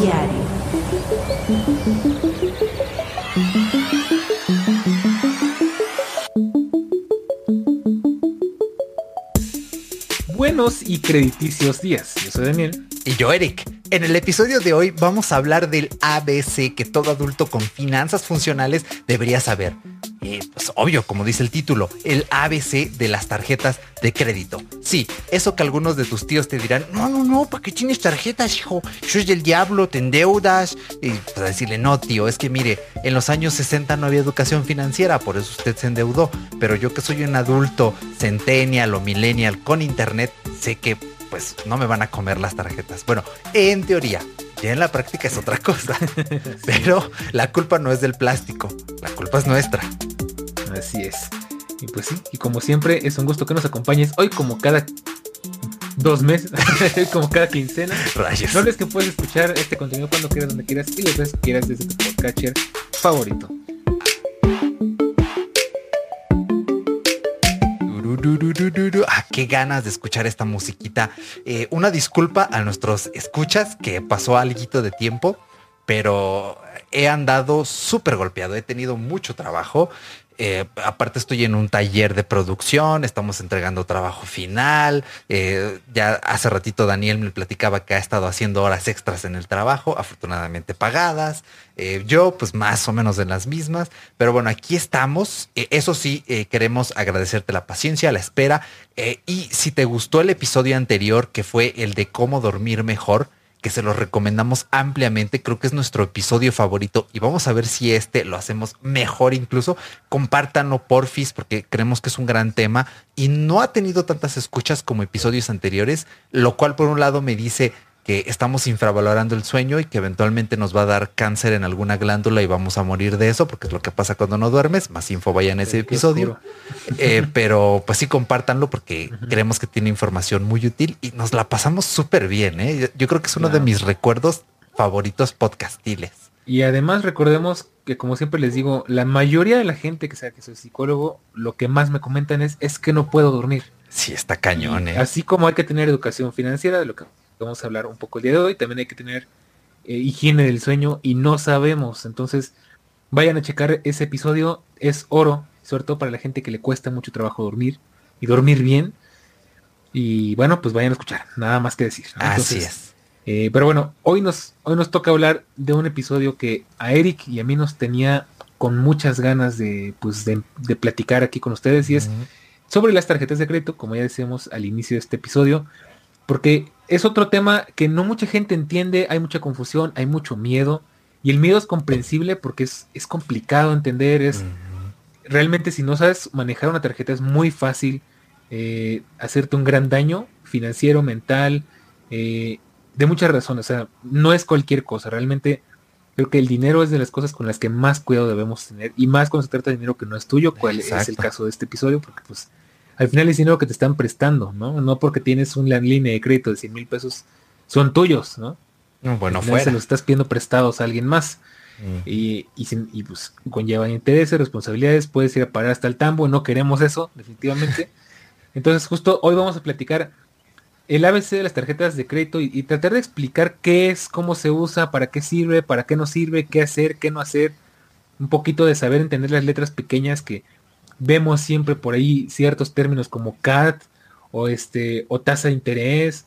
Diario. Buenos y crediticios días. Yo soy Daniel. Y yo, Eric. En el episodio de hoy vamos a hablar del ABC que todo adulto con finanzas funcionales debería saber. Y pues obvio, como dice el título, el ABC de las tarjetas de crédito. Sí, eso que algunos de tus tíos te dirán, no, no, no, ¿para qué tienes tarjetas, hijo? Eso es del diablo, te endeudas. Y pues decirle, no, tío, es que mire, en los años 60 no había educación financiera, por eso usted se endeudó. Pero yo que soy un adulto centennial o millennial con internet, sé que pues no me van a comer las tarjetas. Bueno, en teoría, ya en la práctica es otra cosa. Pero la culpa no es del plástico, la culpa es nuestra. Así es. Y pues sí, y como siempre, es un gusto que nos acompañes hoy como cada dos meses, como cada quincena. Rayos. No olvides que puedes escuchar este contenido cuando quieras, donde quieras y las veces que quieras desde tu podcatcher favorito. Ah, qué ganas de escuchar esta musiquita. Eh, una disculpa a nuestros escuchas que pasó algo de tiempo, pero he andado súper golpeado. He tenido mucho trabajo. Eh, aparte estoy en un taller de producción, estamos entregando trabajo final. Eh, ya hace ratito Daniel me platicaba que ha estado haciendo horas extras en el trabajo, afortunadamente pagadas. Eh, yo pues más o menos en las mismas. Pero bueno, aquí estamos. eso sí, queremos agradecerte la paciencia, la espera. y si te gustó el episodio anterior, que fue el de cómo dormir mejor, que se los recomendamos ampliamente. Creo que es nuestro episodio favorito y vamos a ver si este lo hacemos mejor incluso. Compártanlo porfis porque creemos que es un gran tema y no ha tenido tantas escuchas como episodios anteriores, lo cual por un lado me dice que estamos infravalorando el sueño y que eventualmente nos va a dar cáncer en alguna glándula y vamos a morir de eso, porque es lo que pasa cuando no duermes. Más info vaya en ese episodio. Eh, pero pues sí, compártanlo porque creemos que tiene información muy útil y nos la pasamos súper bien. ¿eh? Yo creo que es uno de mis recuerdos favoritos podcastiles. Y además recordemos que como siempre les digo, la mayoría de la gente que sabe que soy psicólogo, lo que más me comentan es, es que no puedo dormir. Sí, está cañón. ¿eh? Así como hay que tener educación financiera, de lo que vamos a hablar un poco el día de hoy. También hay que tener eh, higiene del sueño y no sabemos. Entonces, vayan a checar ese episodio. Es oro, sobre todo para la gente que le cuesta mucho trabajo dormir y dormir bien. Y bueno, pues vayan a escuchar. Nada más que decir. Así es. Eh, pero bueno, hoy nos, hoy nos toca hablar de un episodio que a Eric y a mí nos tenía con muchas ganas de, pues, de, platicar aquí con ustedes y es sobre las tarjetas de crédito, como ya decíamos al inicio de este episodio, porque es otro tema que no mucha gente entiende, hay mucha confusión, hay mucho miedo. Y el miedo es comprensible porque es, es complicado entender. Es realmente si no sabes manejar una tarjeta es muy fácil eh, hacerte un gran daño financiero, mental, eh, de muchas razones. O sea, no es cualquier cosa. Realmente creo que el dinero es de las cosas con las que más cuidado debemos tener. Y más cuando se trata de dinero que no es tuyo, cuál es el caso de este episodio, porque pues al final es dinero que te están prestando, ¿no? No porque tienes una línea de crédito de 100 mil pesos, son tuyos, ¿no? Bueno, fuera. Se los estás pidiendo prestados a alguien más. Mm. Y, y, pues conlleva intereses, responsabilidades, puedes ir a parar hasta el tambo, no queremos eso, definitivamente. Entonces justo hoy vamos a platicar el ABC de las tarjetas de crédito y, y, tratar de explicar qué es, cómo se usa, para qué sirve, para qué no sirve, qué hacer, qué no hacer. Un poquito de saber entender las letras pequeñas que vemos siempre por ahí ciertos términos como CAT o este o tasa de interés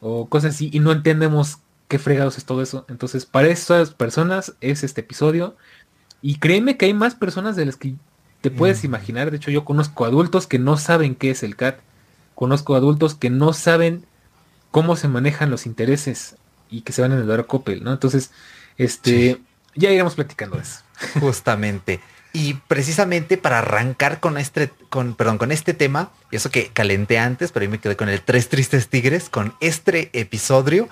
o cosas así y no entendemos qué fregados es todo eso. Entonces, para esas personas es este episodio y créeme que hay más personas de las que te puedes imaginar. De hecho, yo conozco adultos que no saben qué es el CAT. Conozco adultos que no saben cómo se manejan los intereses y que se van a endeudar a Coppel, ¿no? Entonces, este, ya iremos platicando de eso. Justamente. Y precisamente para arrancar con este, con, perdón, con este tema, y eso que calenté antes, pero ahí me quedé con el Tres Tristes Tigres, con este episodio,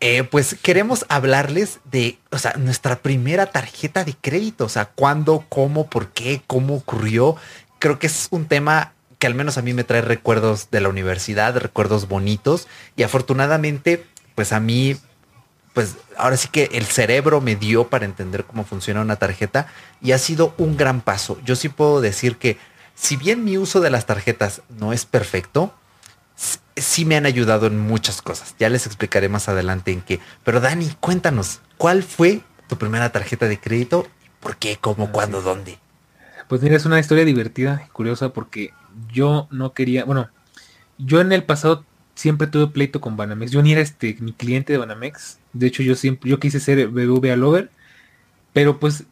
eh, pues queremos hablarles de, o sea, nuestra primera tarjeta de crédito, o sea, cuándo, cómo, por qué, cómo ocurrió. Creo que es un tema que al menos a mí me trae recuerdos de la universidad, recuerdos bonitos, y afortunadamente, pues a mí pues ahora sí que el cerebro me dio para entender cómo funciona una tarjeta y ha sido un gran paso. Yo sí puedo decir que si bien mi uso de las tarjetas no es perfecto, sí me han ayudado en muchas cosas. Ya les explicaré más adelante en qué. Pero Dani, cuéntanos, ¿cuál fue tu primera tarjeta de crédito? ¿Por qué? ¿Cómo? ¿Cuándo? ¿Dónde? Pues mira, es una historia divertida y curiosa porque yo no quería, bueno, yo en el pasado siempre tuve pleito con Banamex. Yo ni era este mi cliente de Banamex. De hecho, yo siempre, yo quise ser BBVA Lover, pero pues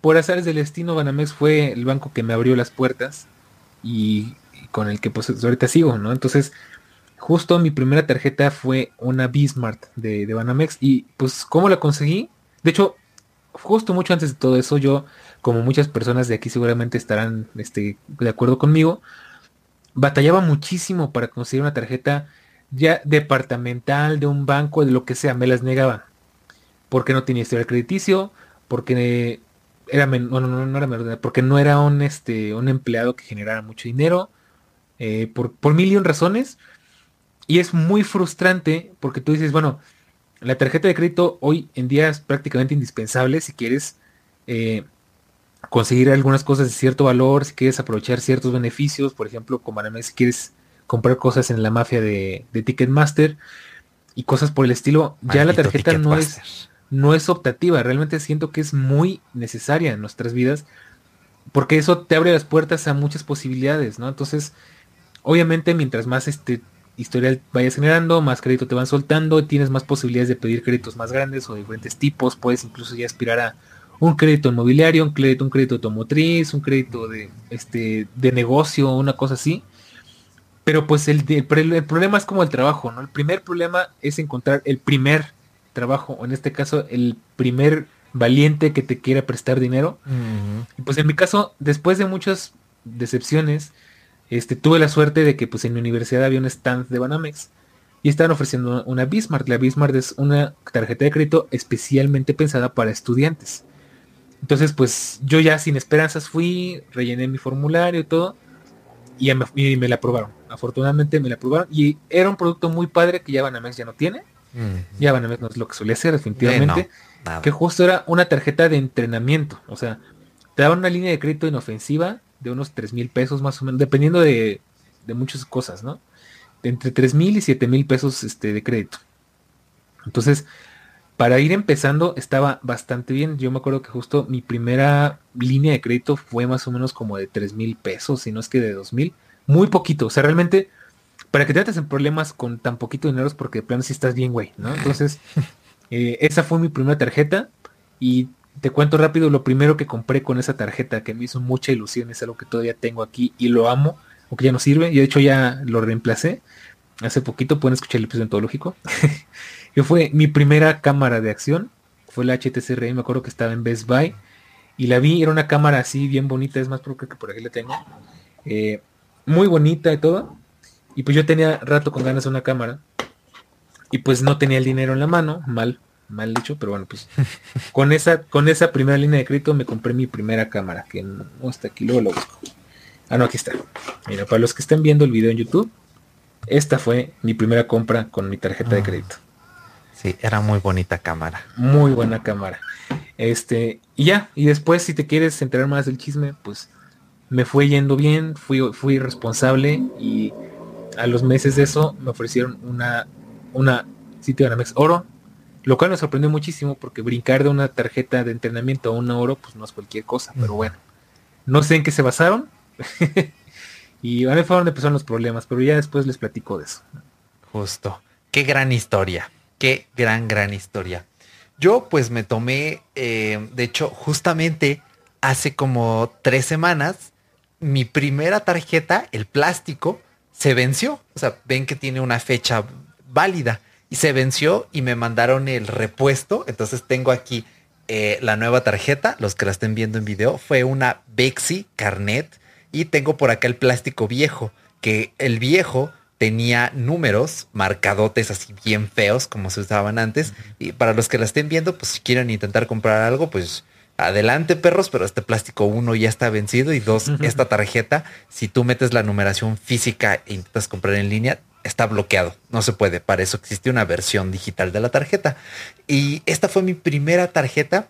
por azares del destino, Banamex fue el banco que me abrió las puertas y, con el que pues ahorita sigo, ¿no? Entonces, justo mi primera tarjeta fue una Bismart de, de Banamex y pues ¿cómo la conseguí? De hecho, justo mucho antes de todo eso, yo, como muchas personas de aquí seguramente estarán este, de acuerdo conmigo, batallaba muchísimo para conseguir una tarjeta ya departamental, de un banco, de lo que sea, me las negaba. Porque no tenía historial crediticio, porque era bueno, no, no, era menor, porque no era un este un empleado que generara mucho dinero eh, por, por mil y un razones y es muy frustrante porque tú dices bueno la tarjeta de crédito hoy en día es prácticamente indispensable si quieres eh, conseguir algunas cosas de cierto valor si quieres aprovechar ciertos beneficios por ejemplo como si quieres comprar cosas en la mafia de, de Ticketmaster y cosas por el estilo ya la tarjeta no es no es optativa, realmente siento que es muy necesaria en nuestras vidas, porque eso te abre las puertas a muchas posibilidades, ¿no? Entonces, obviamente mientras más este historial vayas generando, más crédito te van soltando, tienes más posibilidades de pedir créditos más grandes o de diferentes tipos, puedes incluso ya aspirar a un crédito inmobiliario, un crédito, un crédito automotriz, un crédito de este de negocio, una cosa así. Pero pues el, el, el problema es como el trabajo, ¿no? El primer problema es encontrar el primer trabajo, o en este caso el primer valiente que te quiera prestar dinero. Y pues en mi caso, después de muchas decepciones, este, tuve la suerte de que pues en mi universidad había un stand de Banamex y estaban ofreciendo una Bismarck. La Bismarck es una tarjeta de crédito especialmente pensada para estudiantes. Entonces pues yo ya sin esperanzas fui, rellené mi formulario y todo y me, y me la aprobaron. Afortunadamente me la aprobaron y era un producto muy padre que ya Banamex ya no tiene ya ver, no es lo que solía hacer definitivamente. que justo era una tarjeta de entrenamiento. O sea, te daban una línea de crédito inofensiva de unos 3 mil pesos más o menos, dependiendo de, muchas cosas, ¿no? entre 3 mil y 7 mil pesos este, de crédito. Entonces, para ir empezando estaba bastante bien. Yo me acuerdo que justo mi primera línea de crédito fue más o menos como de 3 mil pesos, si no es que de 2 mil. Muy poquito. O sea, realmente para que te metas en problemas con tan poquito dinero es porque de plano si estás bien, güey, ¿no? Entonces, eh, esa fue mi primera tarjeta y te cuento rápido lo primero que compré con esa tarjeta que me hizo mucha ilusión, es algo que todavía tengo aquí y lo amo, aunque ya no sirve, y de hecho ya lo reemplacé. Hace poquito pueden escuchar el episodio ontológico. que fue mi primera cámara de acción, fue la HTC Ray, me acuerdo que estaba en Best Buy y la vi, era una cámara así bien bonita, es más, creo que por aquí la tengo. Eh, muy bonita y todo. Y pues yo tenía rato con ganas de una cámara. Y pues no tenía el dinero en la mano, mal, mal dicho, pero bueno, pues con esa, con esa primera línea de crédito me compré mi primera cámara, que no, está aquí, luego lo busco. Ah, no, aquí está. Mira, para los que estén viendo el video en YouTube, esta fue mi primera compra con mi tarjeta de ah. crédito. Sí, era muy bonita cámara. Muy buena cámara. Este, y ya, y después si te quieres enterar más del chisme, pues me fue yendo bien, fui, fui responsable y a los meses de eso me ofrecieron una, una sitio de Anamex Oro, lo cual me sorprendió muchísimo porque brincar de una tarjeta de entrenamiento a un oro, pues no es cualquier cosa, pero bueno, no sé en qué se basaron. y ahora fue donde empezaron los problemas, pero ya después les platico de eso. Justo. Qué gran historia. Qué gran, gran historia. Yo pues me tomé, eh, de hecho, justamente hace como tres semanas, mi primera tarjeta, el plástico, se venció. O sea, ven que tiene una fecha válida y se venció y me mandaron el repuesto. Entonces tengo aquí eh, la nueva tarjeta. Los que la estén viendo en video fue una Bexi Carnet y tengo por acá el plástico viejo, que el viejo tenía números marcadotes así bien feos como se usaban antes. Y para los que la estén viendo, pues si quieren intentar comprar algo, pues adelante perros, pero este plástico uno ya está vencido y dos, esta tarjeta, si tú metes la numeración física e intentas comprar en línea, está bloqueado, no se puede, para eso existe una versión digital de la tarjeta. Y esta fue mi primera tarjeta,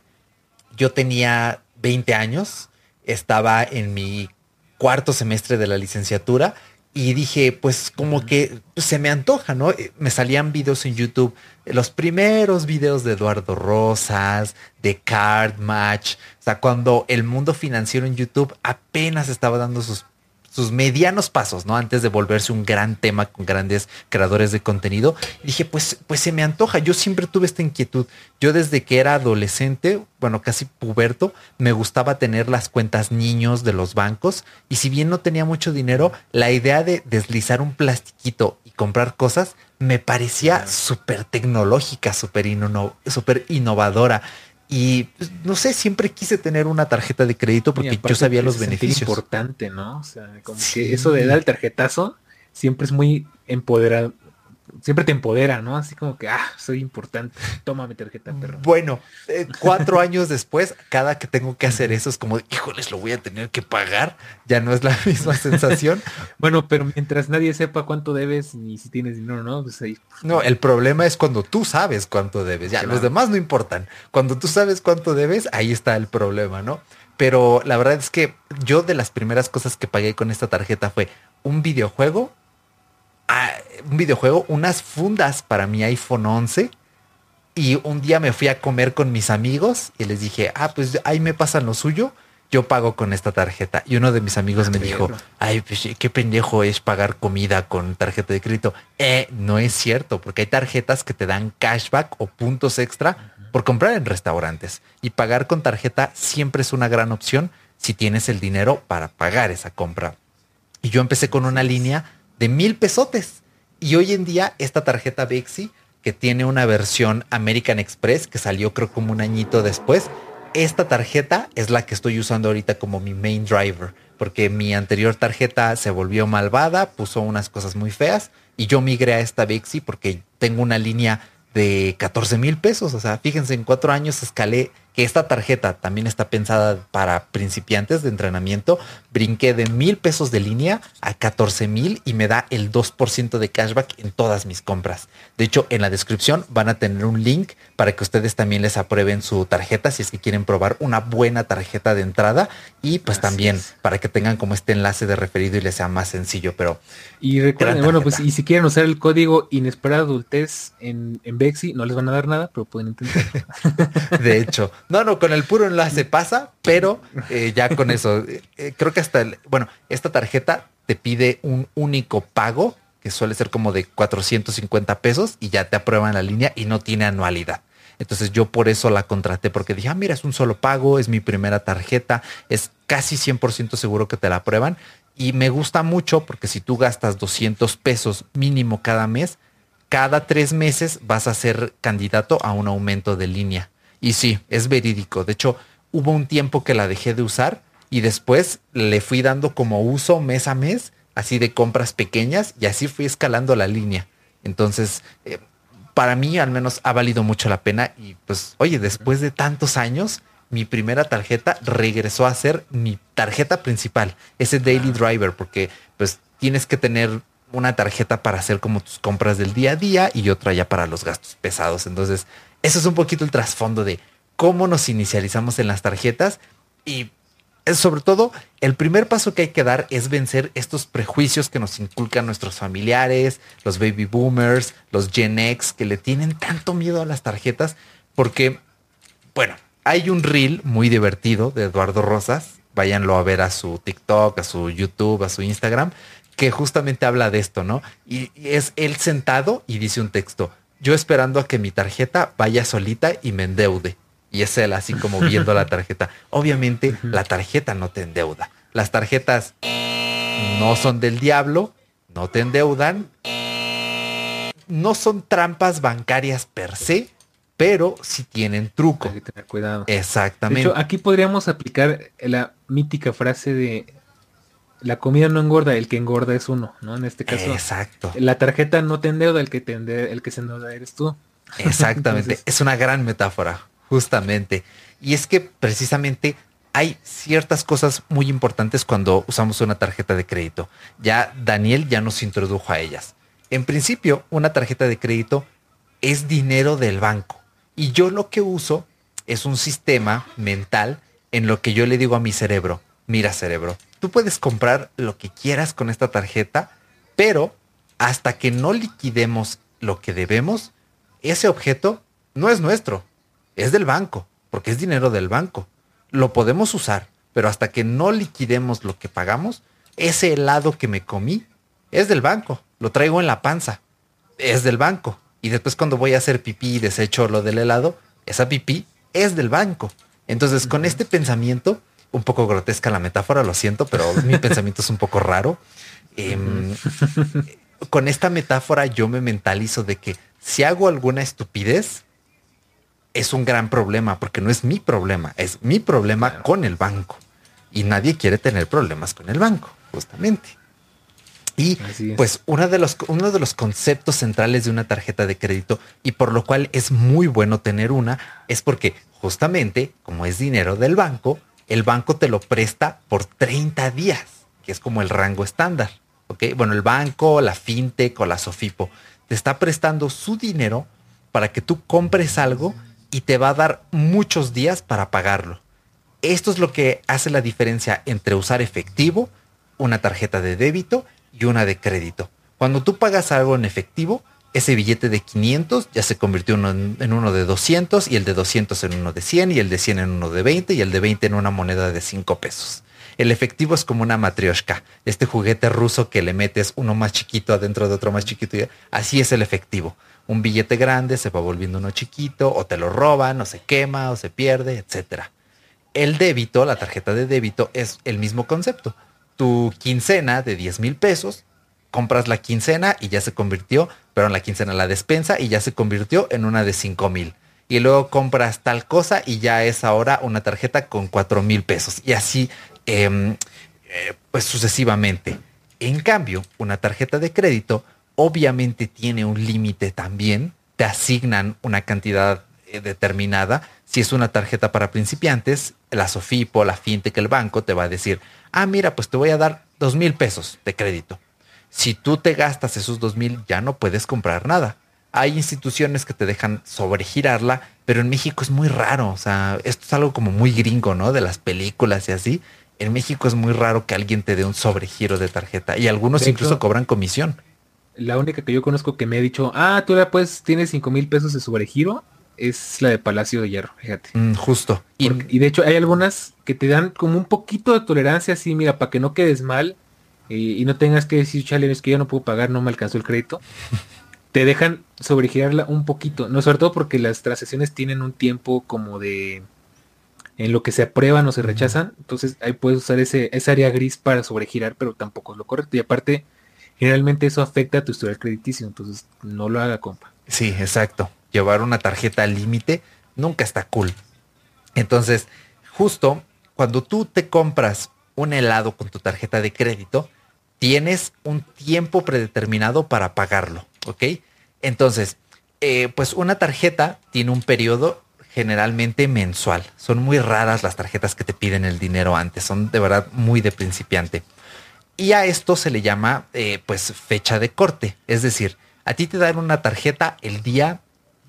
yo tenía 20 años, estaba en mi cuarto semestre de la licenciatura y dije, pues como que se me antoja, ¿no? Eh, me salían videos en YouTube, los primeros videos de Eduardo Rosas, de Card Match, o sea, cuando el mundo financiero en YouTube apenas estaba dando sus sus medianos pasos, ¿no? Antes de volverse un gran tema con grandes creadores de contenido. dije, pues, pues se me antoja. Yo siempre tuve esta inquietud. Yo desde que era adolescente, bueno, casi puberto, me gustaba tener las cuentas niños de los bancos. Y si bien no tenía mucho dinero, la idea de deslizar un plastiquito y comprar cosas me parecía súper tecnológica, súper innovadora. Y pues, no sé, siempre quise tener una tarjeta de crédito porque yo sabía los beneficios. Es importante, ¿no? O sea, como que eso de dar el tarjetazo siempre es muy empoderado, siempre te empodera, ¿no? Así como que, ah, soy importante, toma mi tarjeta, perro. Bueno, eh, cuatro años después, cada que tengo que hacer eso es como, híjoles, lo voy a tener que pagar. Ya no es la misma sensación. bueno, pero mientras nadie sepa cuánto debes ni si tienes dinero, ¿no? Pues ahí. No, el problema es cuando tú sabes cuánto debes. Ya, los demás no importan. Cuando tú sabes cuánto debes, ahí está el problema, ¿no? Pero la verdad es que yo de las primeras cosas que pagué con esta tarjeta fue un videojuego un videojuego, unas fundas para mi iPhone 11. Y un día me fui a comer con mis amigos y les dije, ah, pues ahí me pasan lo suyo, yo pago con esta tarjeta. Y uno de mis amigos me dijo, ay, pues qué pendejo es pagar comida con tarjeta de crédito. Eh, no es cierto, porque hay tarjetas que te dan cashback o puntos extra por comprar en restaurantes. Y pagar con tarjeta siempre es una gran opción si tienes el dinero para pagar esa compra. Y yo empecé con una línea de mil pesotes. Y hoy en día esta tarjeta Bexi, que tiene una versión American Express, que salió creo como un añito después, esta tarjeta es la que estoy usando ahorita como mi main driver, porque mi anterior tarjeta se volvió malvada, puso unas cosas muy feas y yo migré a esta Bexi porque tengo una línea de 14 mil pesos. O sea, fíjense, en cuatro años escalé que esta tarjeta también está pensada para principiantes de entrenamiento. Brinqué de mil pesos de línea a 14 mil y me da el 2% de cashback en todas mis compras. De hecho, en la descripción van a tener un link para que ustedes también les aprueben su tarjeta si es que quieren probar una buena tarjeta de entrada y pues también para que tengan como este enlace de referido y les sea más sencillo. Pero y recuerden, bueno, pues y si quieren usar el código inesperado adultez en, en Bexi, no les van a dar nada, pero pueden intentarlo. de hecho, no, no, con el puro enlace pasa, pero eh, ya con eso, eh, eh, creo que hasta, el, bueno, esta tarjeta te pide un único pago, que suele ser como de 450 pesos, y ya te aprueban la línea y no tiene anualidad. Entonces yo por eso la contraté, porque dije, ah, mira, es un solo pago, es mi primera tarjeta, es casi 100% seguro que te la aprueban. Y me gusta mucho porque si tú gastas 200 pesos mínimo cada mes, cada tres meses vas a ser candidato a un aumento de línea. Y sí, es verídico. De hecho, hubo un tiempo que la dejé de usar y después le fui dando como uso mes a mes, así de compras pequeñas y así fui escalando la línea. Entonces, eh, para mí al menos ha valido mucho la pena y pues, oye, después de tantos años, mi primera tarjeta regresó a ser mi tarjeta principal, ese Daily Driver, porque pues tienes que tener una tarjeta para hacer como tus compras del día a día y otra ya para los gastos pesados. Entonces, eso es un poquito el trasfondo de cómo nos inicializamos en las tarjetas y sobre todo el primer paso que hay que dar es vencer estos prejuicios que nos inculcan nuestros familiares, los baby boomers, los Gen X que le tienen tanto miedo a las tarjetas porque, bueno, hay un reel muy divertido de Eduardo Rosas, váyanlo a ver a su TikTok, a su YouTube, a su Instagram, que justamente habla de esto, ¿no? Y, es él sentado y dice un texto, yo esperando a que mi tarjeta vaya solita y me endeude. Y es él así como viendo la tarjeta. Obviamente la tarjeta no te endeuda. Las tarjetas no son del diablo, no te endeudan, no son trampas bancarias per se, pero sí tienen truco. Hay que tener cuidado. Exactamente. aquí podríamos aplicar la mítica frase de la comida no engorda, el que engorda es uno, ¿no? En este caso. Exacto. La tarjeta no te endeuda, el que te el que se endeuda eres tú. Exactamente. es una gran metáfora, justamente. Y es que precisamente hay ciertas cosas muy importantes cuando usamos una tarjeta de crédito. Ya Daniel ya nos introdujo a ellas. En principio, una tarjeta de crédito es dinero del banco. Y yo lo que uso es un sistema mental en lo que yo le digo a mi cerebro, mira cerebro, tú puedes comprar lo que quieras con esta tarjeta Pero hasta que no liquidemos lo que debemos, ese objeto no es nuestro, es del banco, porque es dinero del banco. Lo podemos usar, pero hasta que no liquidemos lo que pagamos, ese helado que me comí es del banco, lo traigo en la panza, es del banco. Y después cuando voy a hacer pipí y desecho lo del helado, esa pipí es del banco. Entonces con este pensamiento, un poco grotesca la metáfora, lo siento, pero mi pensamiento es un poco raro. Em, con esta metáfora yo me mentalizo de que si hago alguna estupidez, es un gran problema, porque no es mi problema, es mi problema con el banco. Y nadie quiere tener problemas con el banco, justamente. Y pues uno de, los, uno de los conceptos centrales de una tarjeta de crédito y por lo cual es muy bueno tener una es porque justamente como es dinero del banco, el banco te lo presta por 30 días, que es como el rango estándar. ¿ok? Bueno, el banco, la fintech o la Sofipo te está prestando su dinero para que tú compres algo y te va a dar muchos días para pagarlo. Esto es lo que hace la diferencia entre usar efectivo, una tarjeta de débito y una de crédito. Cuando tú pagas algo en efectivo, ese billete de 500 ya se convirtió en uno de 200 y el de 200 en uno de 100 y el de 100 en uno de 20 y el de 20 en una moneda de 5 pesos. El efectivo es como una matrioshka, este juguete ruso que le metes uno más chiquito adentro de otro más chiquito. Así es el efectivo. Un billete grande se va volviendo uno chiquito, o te lo roban, o se quema, o se pierde, etc. El débito, la tarjeta de débito, es el mismo concepto. Tu quincena de 10 mil pesos, compras la quincena y ya se convirtió, pero en la quincena la despensa y ya se convirtió en una de 5 mil y luego compras tal cosa y ya es ahora una tarjeta con 4 mil pesos. Y así Em, eh, pues sucesivamente. En cambio, una tarjeta de crédito obviamente tiene un límite también, te asignan una cantidad eh, determinada. Si es una tarjeta para principiantes, la Sofipo, la FinTech, el banco te va a decir, ah, mira, pues te voy a dar dos mil pesos de crédito. Si tú te gastas esos dos mil, ya no puedes comprar nada. Hay instituciones que te dejan sobregirarla, pero en México es muy raro. O sea, esto es algo como muy gringo, ¿no? De las películas y así. En México es muy raro que alguien te dé un sobregiro de tarjeta y algunos incluso cobran comisión. La única que yo conozco que me ha dicho, ah, tú ya pues tienes cinco mil pesos de sobregiro, es la de Palacio de Hierro, fíjate. Mm, justo. y, de hecho hay algunas que te dan como un poquito de tolerancia, así, mira, para que no quedes mal y, no tengas que decir, chale, es que yo no puedo pagar, no me alcanzó el crédito. te dejan sobregirarla un poquito, no sobre todo porque las transacciones tienen un tiempo como de en lo que se aprueban o se rechazan. Entonces ahí puedes usar ese, esa área gris para sobregirar, pero tampoco es lo correcto. Y aparte, generalmente eso afecta a tu historial crediticio, entonces no lo haga, compa. Sí, exacto. Llevar una tarjeta al límite nunca está cool. Entonces, justo cuando tú te compras un helado con tu tarjeta de crédito, tienes un tiempo predeterminado para pagarlo, ¿ok? Entonces, eh, pues una tarjeta tiene un periodo generalmente mensual. Son muy raras las tarjetas que te piden el dinero antes, son de verdad muy de principiante. Y a esto se le llama eh, pues fecha de corte, es decir, a ti te dan una tarjeta el día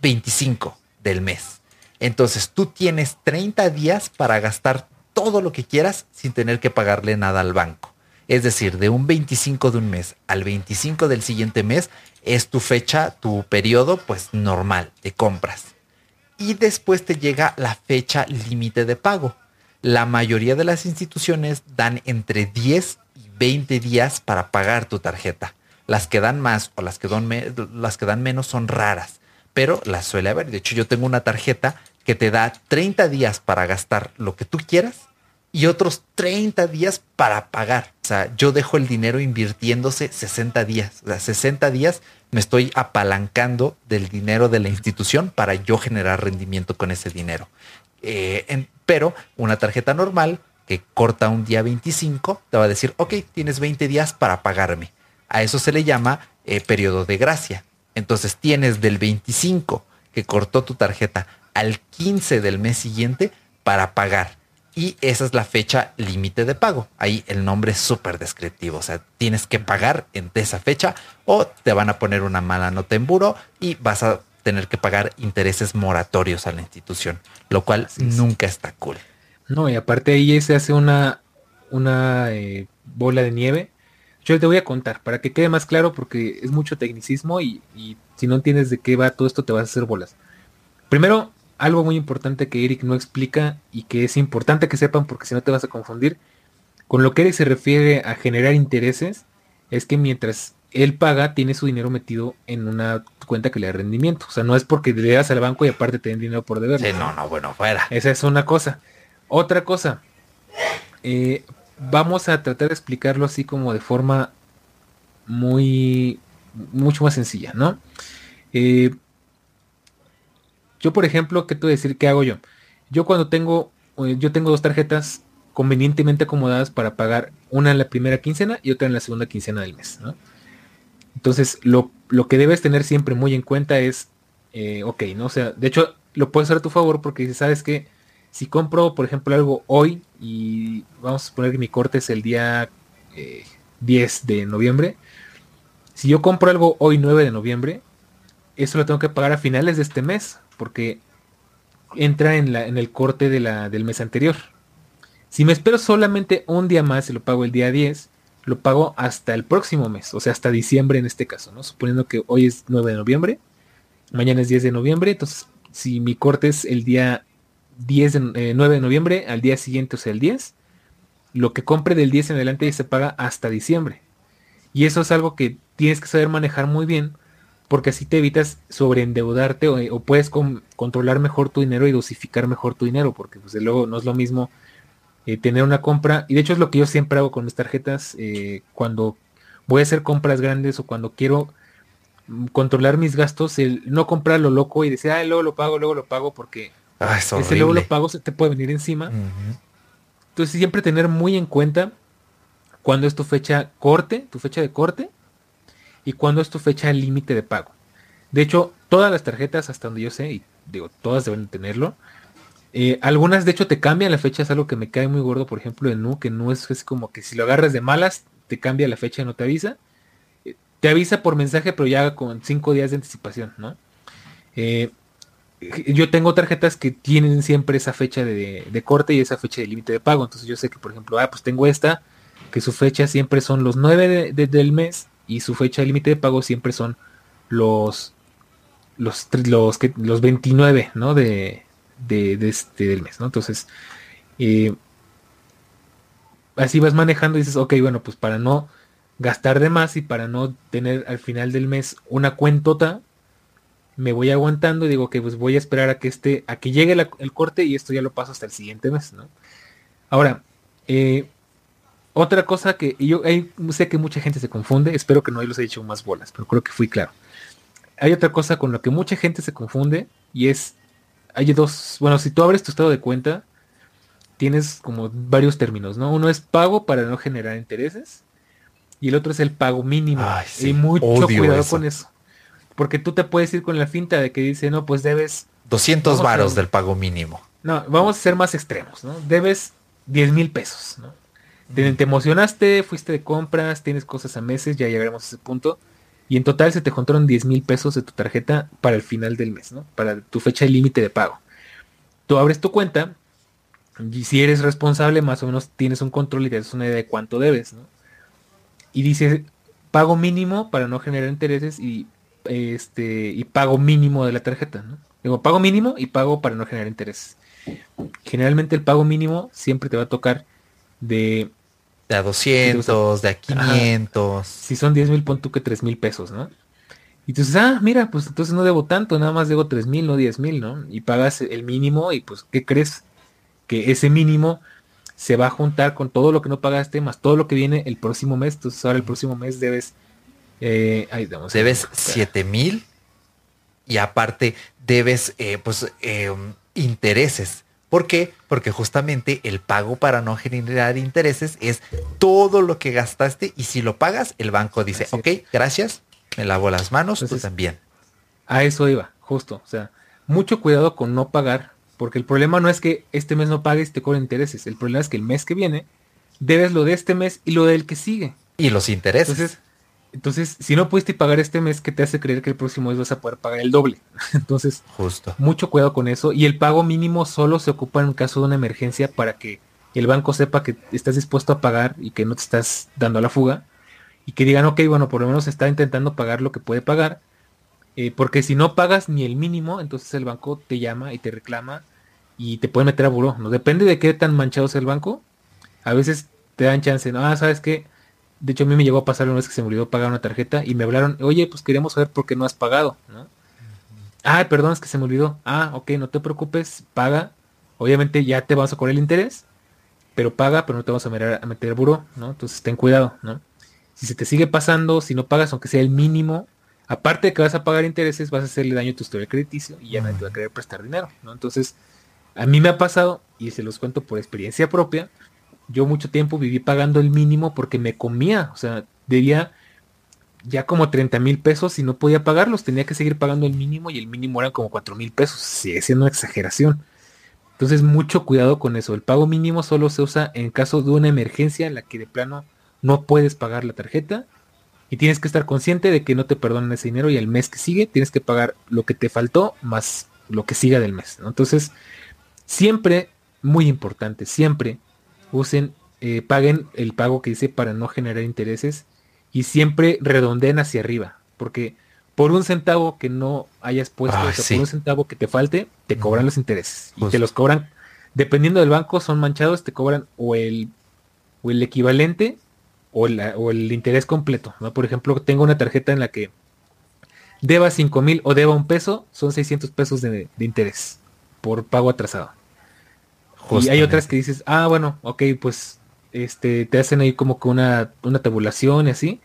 25 del mes. Entonces tú tienes 30 días para gastar todo lo que quieras sin tener que pagarle nada al banco. Es decir, de un 25 de un mes al 25 del siguiente mes es tu fecha, tu periodo pues normal de compras y después te llega la fecha límite de pago. La mayoría de las instituciones dan entre 10 y 20 días para pagar tu tarjeta. Las que dan más o las que dan, las que dan menos son raras, pero las suele haber. De hecho, yo tengo una tarjeta que te da 30 días para gastar lo que tú quieras y otros 30 días para pagar. O sea, yo dejo el dinero invirtiéndose 60 días. O sea, 60 días me estoy apalancando del dinero de la institución para yo generar rendimiento con ese dinero. Eh, pero una tarjeta normal que corta un día 25 te va a decir, ok, tienes 20 días para pagarme. A eso se le llama eh, periodo de gracia. Entonces tienes del 25 que cortó tu tarjeta al 15 del mes siguiente para pagar y esa es la fecha límite de pago. Ahí el nombre es súper descriptivo. O sea, tienes que pagar en esa fecha o te van a poner una mala nota en buro y vas a tener que pagar intereses moratorios a la institución, lo cual nunca está cool. No, y aparte ahí se hace una, una eh, bola de nieve. yo te voy a contar para que quede más claro porque es mucho tecnicismo y, si no entiendes de qué va todo esto te vas a hacer bolas. Primero, algo muy importante que Eric no explica y que es importante que sepan porque si no te vas a confundir. Con lo que Eric se refiere a generar intereses es que mientras él paga, tiene su dinero metido en una cuenta que le da rendimiento. O sea, no es porque le das al banco y aparte te den dinero por deber. Sí, no, no, bueno, fuera. Esa es una cosa. Otra cosa. Eh, vamos a tratar de explicarlo así como de forma muy, mucho más sencilla, ¿no? Eh, yo, por ejemplo, ¿qué te voy a decir? ¿Qué hago yo? Yo cuando tengo, eh, yo tengo dos tarjetas convenientemente acomodadas para pagar una en la primera quincena y otra en la segunda quincena del mes. Entonces, lo, que debes tener siempre muy en cuenta es, eh, ok, ¿no? O sea, de hecho, lo puedes hacer a tu favor porque si sabes que si compro, por ejemplo, algo hoy y vamos a suponer que mi corte es el día 10 eh, de noviembre, si yo compro algo hoy 9 de noviembre, eso lo tengo que pagar a finales de este mes porque entra en, la, el corte del mes anterior. Si me espero solamente un día más y lo pago el día 10, lo pago hasta el próximo mes, o sea, hasta diciembre en este caso, ¿no? Suponiendo que hoy es 9 de noviembre, mañana es 10 de noviembre, entonces si mi corte es el día 10 de, 9 eh, de noviembre, al día siguiente, o sea, el 10, lo que compre del 10 en adelante se paga hasta diciembre. Y eso es algo que tienes que saber manejar muy bien, porque así te evitas sobreendeudarte o, o puedes controlar mejor tu dinero y dosificar mejor tu dinero, porque pues, luego no es lo mismo eh, tener una compra. Y de hecho es lo que yo siempre hago con mis tarjetas eh, cuando voy a hacer compras grandes o cuando quiero mm, controlar mis gastos, el no comprar lo loco y decir, ah, luego lo pago, luego lo pago, porque ah, ese luego lo pago se te puede venir encima. Entonces siempre tener muy en cuenta cuando es tu fecha corte, tu fecha de corte, y cuando es tu fecha límite de pago. De hecho, todas las tarjetas, hasta donde yo sé, y digo, todas deben tenerlo, eh, algunas de hecho te cambian la fecha, es algo que me cae muy gordo, por ejemplo, en Nu, que no es, es como que si lo agarras de malas, te cambia la fecha y no te avisa. Eh, te avisa por mensaje, pero ya con cinco días de anticipación, ¿no? Eh, yo tengo tarjetas que tienen siempre esa fecha de, corte y esa fecha de límite de pago. Entonces yo sé que, por ejemplo, ah, pues tengo esta, que su fecha siempre son los 9 del mes y su fecha límite de pago siempre son los los, los, los 29, ¿no? De, de, este, del mes, ¿no? Entonces, eh, así vas manejando y dices, ok, bueno, pues para no gastar de más y para no tener al final del mes una cuentota, me voy aguantando y digo que pues voy a esperar a que este, a que llegue el corte y esto ya lo paso hasta el siguiente mes, ¿no? Ahora, eh, otra cosa que yo sé que mucha gente se confunde, espero que no los haya hecho más bolas, pero creo que fui claro. Hay otra cosa con la que mucha gente se confunde y es hay dos, bueno, si tú abres tu estado de cuenta, tienes como varios términos, ¿no? Uno es pago para no generar intereses y el otro es el pago mínimo. y mucho cuidado con eso. Porque tú te puedes ir con la finta de que dice, no, pues debes... 200 varos del pago mínimo. No, vamos a ser más extremos, ¿no? Debes 10 mil pesos, ¿no? Te, te, emocionaste, fuiste de compras, tienes cosas a meses, ya llegaremos a ese punto. Y en total se te contaron 10 mil pesos de tu tarjeta para el final del mes, ¿no? Para tu fecha de límite de pago. Tú abres tu cuenta y si eres responsable, más o menos tienes un control y te das una idea de cuánto debes, ¿no? Y dice pago mínimo para no generar intereses y este y pago mínimo de la tarjeta, ¿no? Digo, pago mínimo y pago para no generar intereses. Generalmente el pago mínimo siempre te va a tocar de de a 200, de a 500. Si son 10 mil, pon tú que 3 mil pesos, ¿no? Y tú dices, ah, mira, pues entonces no debo tanto, nada más debo 3 mil, no 10 mil, ¿no? Y pagas el mínimo y pues, ¿qué crees? Que ese mínimo se va a juntar con todo lo que no pagaste, más todo lo que viene el próximo mes. Entonces ahora el próximo mes debes... Eh, ahí, debes 7 mil y aparte debes eh, pues eh, intereses ¿Por qué? Porque justamente el pago para no generar intereses es todo lo que gastaste y si lo pagas, el banco dice, ok, gracias, me lavo las manos, tú también. A eso iba, justo. O sea, mucho cuidado con no pagar, porque el problema no es que este mes no pagues y te cobren intereses. El problema es que el mes que viene debes lo de este mes y lo del que sigue. Y los intereses. Entonces, entonces, si no pudiste pagar este mes, ¿qué te hace creer que el próximo mes vas a poder pagar el doble? Entonces, justo. Mucho cuidado con eso. Y el pago mínimo solo se ocupa en caso de una emergencia para que el banco sepa que estás dispuesto a pagar y que no te estás dando a la fuga. y que digan, ok, bueno, por lo menos está intentando pagar lo que puede pagar, eh, porque si no pagas ni el mínimo, entonces el banco te llama y te reclama y te puede meter a buró. ¿no? Depende de qué tan manchado sea el banco. A veces te dan chance, ¿no? Ah, ¿sabes qué? De hecho, a mí me llegó a pasar una vez que se me olvidó pagar una tarjeta y me hablaron, oye, pues queríamos saber por qué no has pagado, ¿no? Ah, perdón, es que se me olvidó. Ah, ok, no te preocupes, paga. Obviamente ya te vamos a cobrar el interés, pero paga, pero no te vamos a meter, a meter buró, ¿no? Entonces ten cuidado, ¿no? Si se te sigue pasando, si no pagas, aunque sea el mínimo, aparte de que vas a pagar intereses, vas a hacerle daño a tu historia crediticio y ya no te va a querer prestar dinero, ¿no? Entonces, a mí me ha pasado, y se los cuento por experiencia propia, yo mucho tiempo viví pagando el mínimo porque me comía, o sea, debía ya como 30 mil pesos y no podía pagarlos, tenía que seguir pagando el mínimo y el mínimo era como 4 mil pesos, sigue siendo una exageración. Entonces mucho cuidado con eso, el pago mínimo solo se usa en caso de una emergencia en la que de plano no puedes pagar la tarjeta y tienes que estar consciente de que no te perdonan ese dinero y el mes que sigue tienes que pagar lo que te faltó más lo que siga del mes. Entonces, siempre, muy importante, siempre usen, eh, paguen el pago que dice para no generar intereses y siempre redondeen hacia arriba, porque por un centavo que no hayas puesto, o sea, por un centavo que te falte, te cobran los intereses. Y te los cobran, dependiendo del banco, son manchados, te cobran o el, o el equivalente o, o el interés completo. ¿no? Por ejemplo, tengo una tarjeta en la que deba 5 mil o deba un peso, son 600 pesos de, interés por pago atrasado. Y hay otras que dices, ah, bueno, ok, pues este, te hacen ahí como que una, una tabulación y así.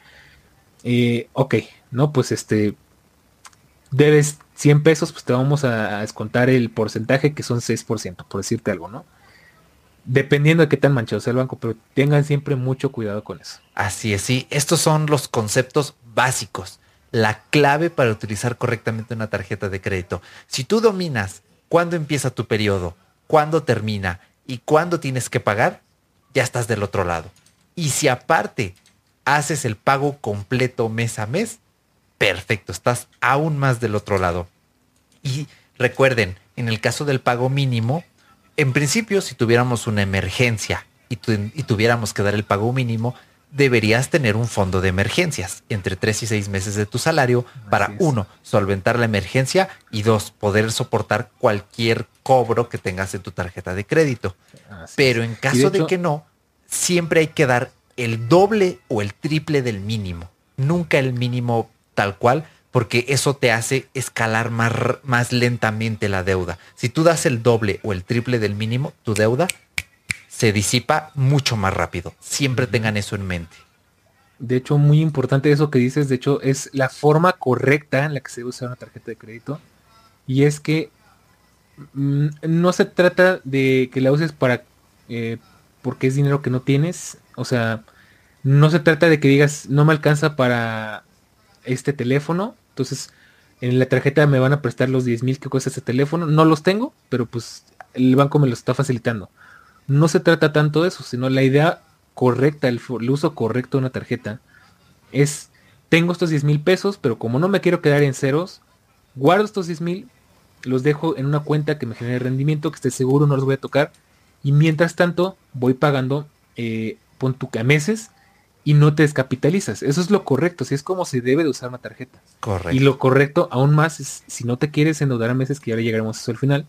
Eh, ok, no, pues este, debes 100 pesos, pues te vamos a, a descontar el porcentaje que son 6%, por decirte algo, ¿no? Dependiendo de qué tan manchado sea el banco, pero tengan siempre mucho cuidado con eso. Así es, sí. Estos son los conceptos básicos, la clave para utilizar correctamente una tarjeta de crédito. Si tú dominas cuándo empieza tu periodo, cuándo termina y cuándo tienes que pagar, ya estás del otro lado. Y si aparte haces el pago completo mes a mes, perfecto, estás aún más del otro lado. Y recuerden, en el caso del pago mínimo, en principio, si tuviéramos una emergencia y, tuviéramos que dar el pago mínimo, deberías tener un fondo de emergencias entre tres y seis meses de tu salario para uno, solventar la emergencia y dos, poder soportar cualquier cobro que tengas en tu tarjeta de crédito. Pero en caso de, que no, siempre hay que dar el doble o el triple del mínimo, nunca el mínimo tal cual, porque eso te hace escalar más, más lentamente la deuda. Si tú das el doble o el triple del mínimo, tu deuda se disipa mucho más rápido. Siempre tengan eso en mente. De hecho, muy importante eso que dices, de hecho, es la forma correcta en la que se usa una tarjeta de crédito. Y es que mm, no se trata de que la uses para eh, porque es dinero que no tienes. O sea, no se trata de que digas no me alcanza para este teléfono entonces, en la tarjeta me van a prestar los 10 mil que cuesta ese teléfono. No los tengo, pero pues el banco me los está facilitando. No se trata tanto de eso, sino la idea correcta, el, uso correcto de una tarjeta es, tengo estos 10 mil pesos, pero como no me quiero quedar en ceros, guardo estos 10 mil, los dejo en una cuenta que me genere rendimiento, que esté seguro, no los voy a tocar. Y mientras tanto, voy pagando, eh, pon tu, a meses, y no te descapitalizas. Eso es lo correcto, si es como se debe de usar una tarjeta. Correcto. Y lo correcto aún más es, si no te quieres endeudar a meses, que ya le llegaremos a eso al final,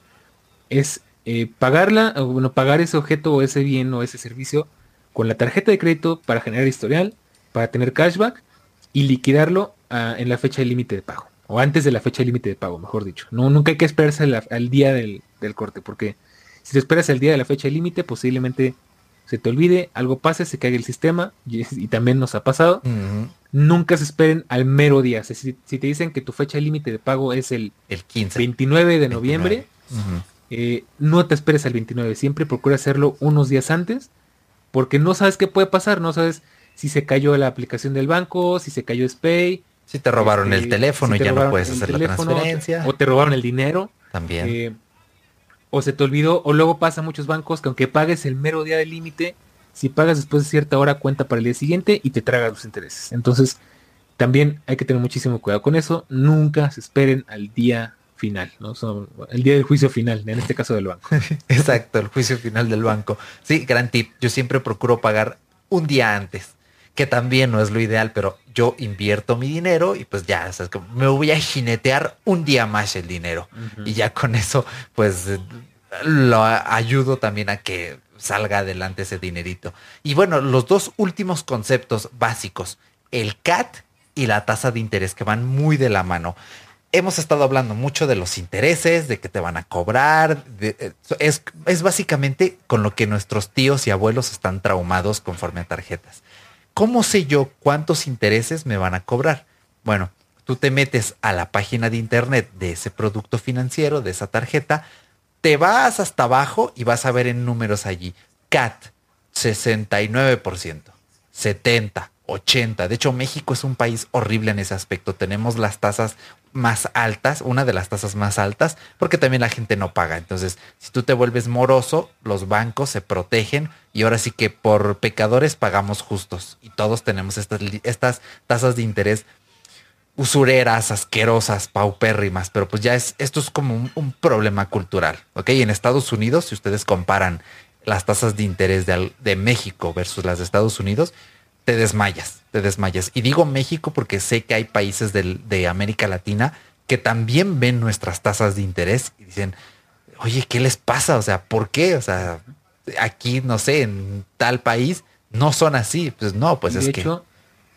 es eh, pagarla, o bueno, pagar ese objeto o ese bien o ese servicio con la tarjeta de crédito para generar historial, para tener cashback y liquidarlo ah, en la fecha de límite de pago. O antes de la fecha de límite de pago, mejor dicho. No, nunca hay que esperarse al día del, del corte, porque si te esperas el día de la fecha de límite, posiblemente se te olvide, algo pase, se caiga el sistema, y, también nos ha pasado. Nunca se esperen al mero día. si, te dicen que tu fecha límite de pago es el, el 15. 29 de noviembre, eh, no te esperes al 29, siempre procura hacerlo unos días antes, porque no sabes qué puede pasar, no sabes si se cayó la aplicación del banco, si se cayó Spay. Si te robaron el este, teléfono y ya no puedes hacer la transferencia. O te robaron el dinero. También. Eh, o se te olvidó, o luego pasa a muchos bancos que aunque pagues el mero día del límite, si pagas después de cierta hora cuenta para el día siguiente y te traga los intereses. Entonces, también hay que tener muchísimo cuidado con eso. Nunca se esperen al día final, ¿no? el día del juicio final, en este caso del banco. Exacto, el juicio final del banco. Sí, gran tip. Yo siempre procuro pagar un día antes. que también no es lo ideal, pero yo invierto mi dinero y pues ya, me voy a jinetear un día más el dinero. Y ya con eso, pues lo ayudo también a que salga adelante ese dinerito. Y bueno, los dos últimos conceptos básicos, el CAT y la tasa de interés, que van muy de la mano. Hemos estado hablando mucho de los intereses, de que te van a cobrar. Eh, es, es básicamente con lo que nuestros tíos y abuelos están traumados conforme a tarjetas. ¿Cómo sé yo cuántos intereses me van a cobrar? Bueno, tú te metes a la página de internet de ese producto financiero, de esa tarjeta, te vas hasta abajo y vas a ver en números allí. CAT, 69%, 70, 80. De hecho, México es un país horrible en ese aspecto. Tenemos las tasas más altas, una de las tasas más altas, porque también la gente no paga. Entonces, si tú te vuelves moroso, los bancos se protegen y ahora sí que por pecadores pagamos justos. Y todos tenemos estas, tasas de interés usureras, asquerosas, paupérrimas, pero pues ya es, esto es como un, problema cultural, ¿ok? En Estados Unidos, si ustedes comparan las tasas de interés de, de, México versus las de Estados Unidos, te desmayas, te desmayas. Y digo México porque sé que hay países de América Latina que también ven nuestras tasas de interés y dicen, oye, ¿qué les pasa? O sea, ¿por qué? O sea, aquí, no sé, en tal país no son así. Pues no, pues es que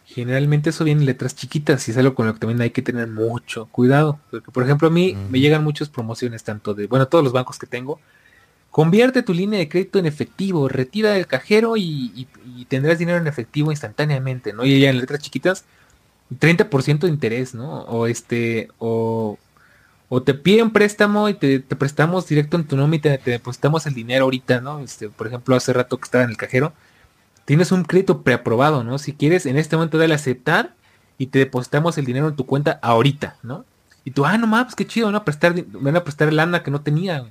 Generalmente eso viene en letras chiquitas y es algo con lo que también hay que tener mucho cuidado. Porque, por ejemplo, a mí me llegan muchas promociones, tanto de, bueno, todos los bancos que tengo. Convierte tu línea de crédito en efectivo, retira del cajero y, tendrás dinero en efectivo instantáneamente, ¿no? Y ya en letras chiquitas, 30% de interés, ¿no? O este, o, te piden préstamo y te, prestamos directo en tu nombre y te, depositamos el dinero ahorita, ¿no? Este, por ejemplo, hace rato que estaba en el cajero, tienes un crédito preaprobado, ¿no? Si quieres, en este momento dale aceptar y te depositamos el dinero en tu cuenta ahorita, ¿no? Y tú, ah, no mames, qué chido, ¿no? Prestar, van a prestar el ANA que no tenía.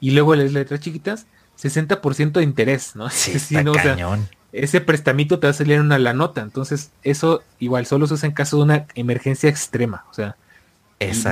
Y luego las letras chiquitas, 60% de interés, ¿no? Sí, sí ¿no? ese prestamito te va a salir una la nota. Entonces, eso igual solo se usa en caso de una emergencia extrema. O sea,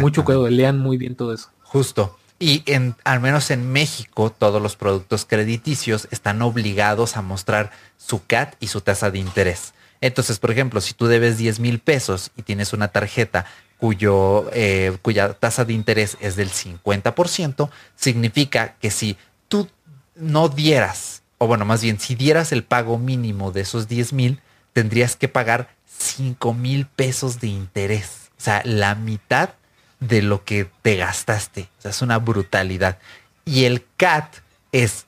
mucho cuidado, lean muy bien todo eso. Justo. Y en, al menos en México, todos los productos crediticios están obligados a mostrar su CAT y su tasa de interés. Entonces, por ejemplo, si tú debes 10 mil pesos y tienes una tarjeta cuyo, eh, cuya tasa de interés es del 50%, significa que si tú no dieras, o bueno, más bien, si dieras el pago mínimo de esos 10 mil, tendrías que pagar 5 mil pesos de interés. O sea, la mitad de lo que te gastaste. O sea, es una brutalidad. Y el CAT es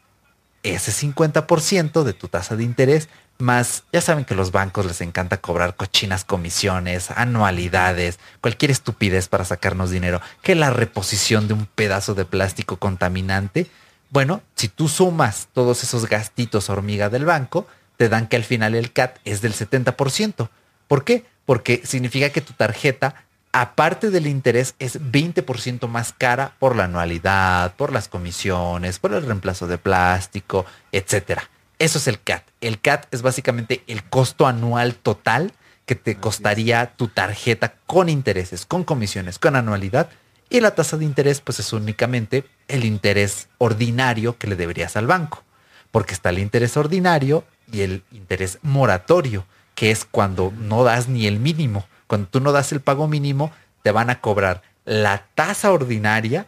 ese 50% de tu tasa de interés, más ya saben que los bancos les encanta cobrar cochinas comisiones, anualidades, cualquier estupidez para sacarnos dinero, que la reposición de un pedazo de plástico contaminante. Bueno, si tú sumas todos esos gastitos hormiga del banco, te dan que al final el CAT es del 70%. ¿Por qué? Porque significa que tu tarjeta aparte del interés, es 20% más cara por la anualidad, por las comisiones, por el reemplazo de plástico, etc. Eso es el CAT. El CAT es básicamente el costo anual total que te costaría tu tarjeta con intereses, con comisiones, con anualidad. Y la tasa de interés, pues es únicamente el interés ordinario que le deberías al banco. Porque está el interés ordinario y el interés moratorio, que es cuando no das ni el mínimo. Cuando tú no das el pago mínimo, te van a cobrar la tasa ordinaria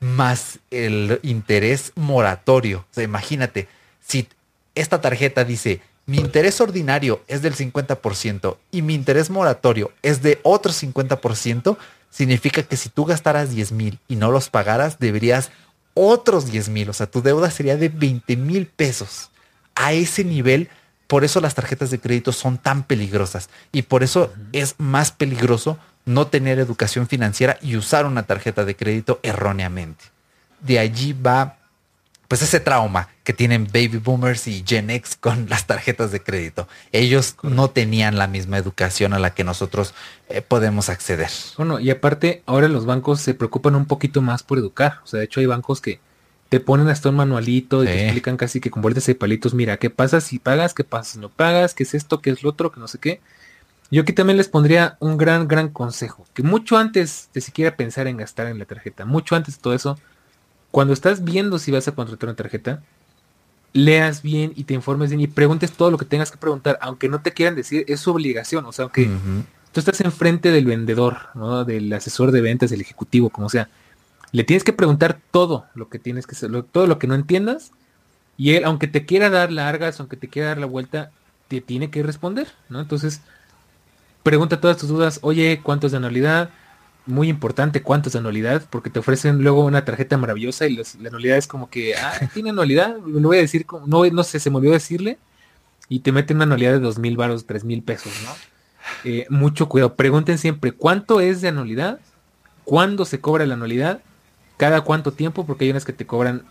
más el interés moratorio. O sea, imagínate, si esta tarjeta dice, mi interés ordinario es del 50% y mi interés moratorio es de otro 50%, significa que si tú gastaras 10 mil y no los pagaras, deberías otros 10 mil. O sea, tu deuda sería de 20 mil pesos. A ese nivel por eso las tarjetas de crédito son tan peligrosas y por eso es más peligroso no tener educación financiera y usar una tarjeta de crédito erróneamente. De allí va pues ese trauma que tienen baby boomers y Gen X con las tarjetas de crédito. Ellos no tenían la misma educación a la que nosotros eh, podemos acceder. Bueno, y aparte ahora los bancos se preocupan un poquito más por educar. O sea, de hecho hay bancos que te ponen hasta un manualito y te explican casi que con vueltas de palitos, mira, ¿qué pasa si pagas? ¿Qué pasa si no pagas? ¿Qué es esto? ¿Qué es lo otro? Que no sé qué. Yo aquí también les pondría un gran, gran consejo, que mucho antes de siquiera pensar en gastar en la tarjeta, mucho antes de todo eso, cuando estás viendo si vas a contratar una tarjeta, leas bien y te informes bien y preguntes todo lo que tengas que preguntar, aunque no te quieran decir, es su obligación, o sea, aunque tú estás enfrente del vendedor, ¿no? del asesor de ventas, del ejecutivo, como sea, le tienes que preguntar todo lo que tienes que hacer, todo lo que no entiendas, y él, aunque te quiera dar largas, aunque te quiera dar la vuelta, te tiene que responder, ¿no? Entonces, pregunta todas tus dudas, oye, ¿cuánto es de anualidad? Muy importante, ¿cuánto es anualidad? Porque te ofrecen luego una tarjeta maravillosa y la anualidad es como que, ah, tiene anualidad, lo voy a decir, no, no sé, se me olvidó decirle, y te meten una anualidad de dos mil baros, tres mil pesos, ¿no? Eh, mucho cuidado, pregunten siempre, ¿cuánto es de anualidad? ¿Cuándo se cobra la anualidad? ¿Cada cuánto tiempo? Porque hay unas que te cobran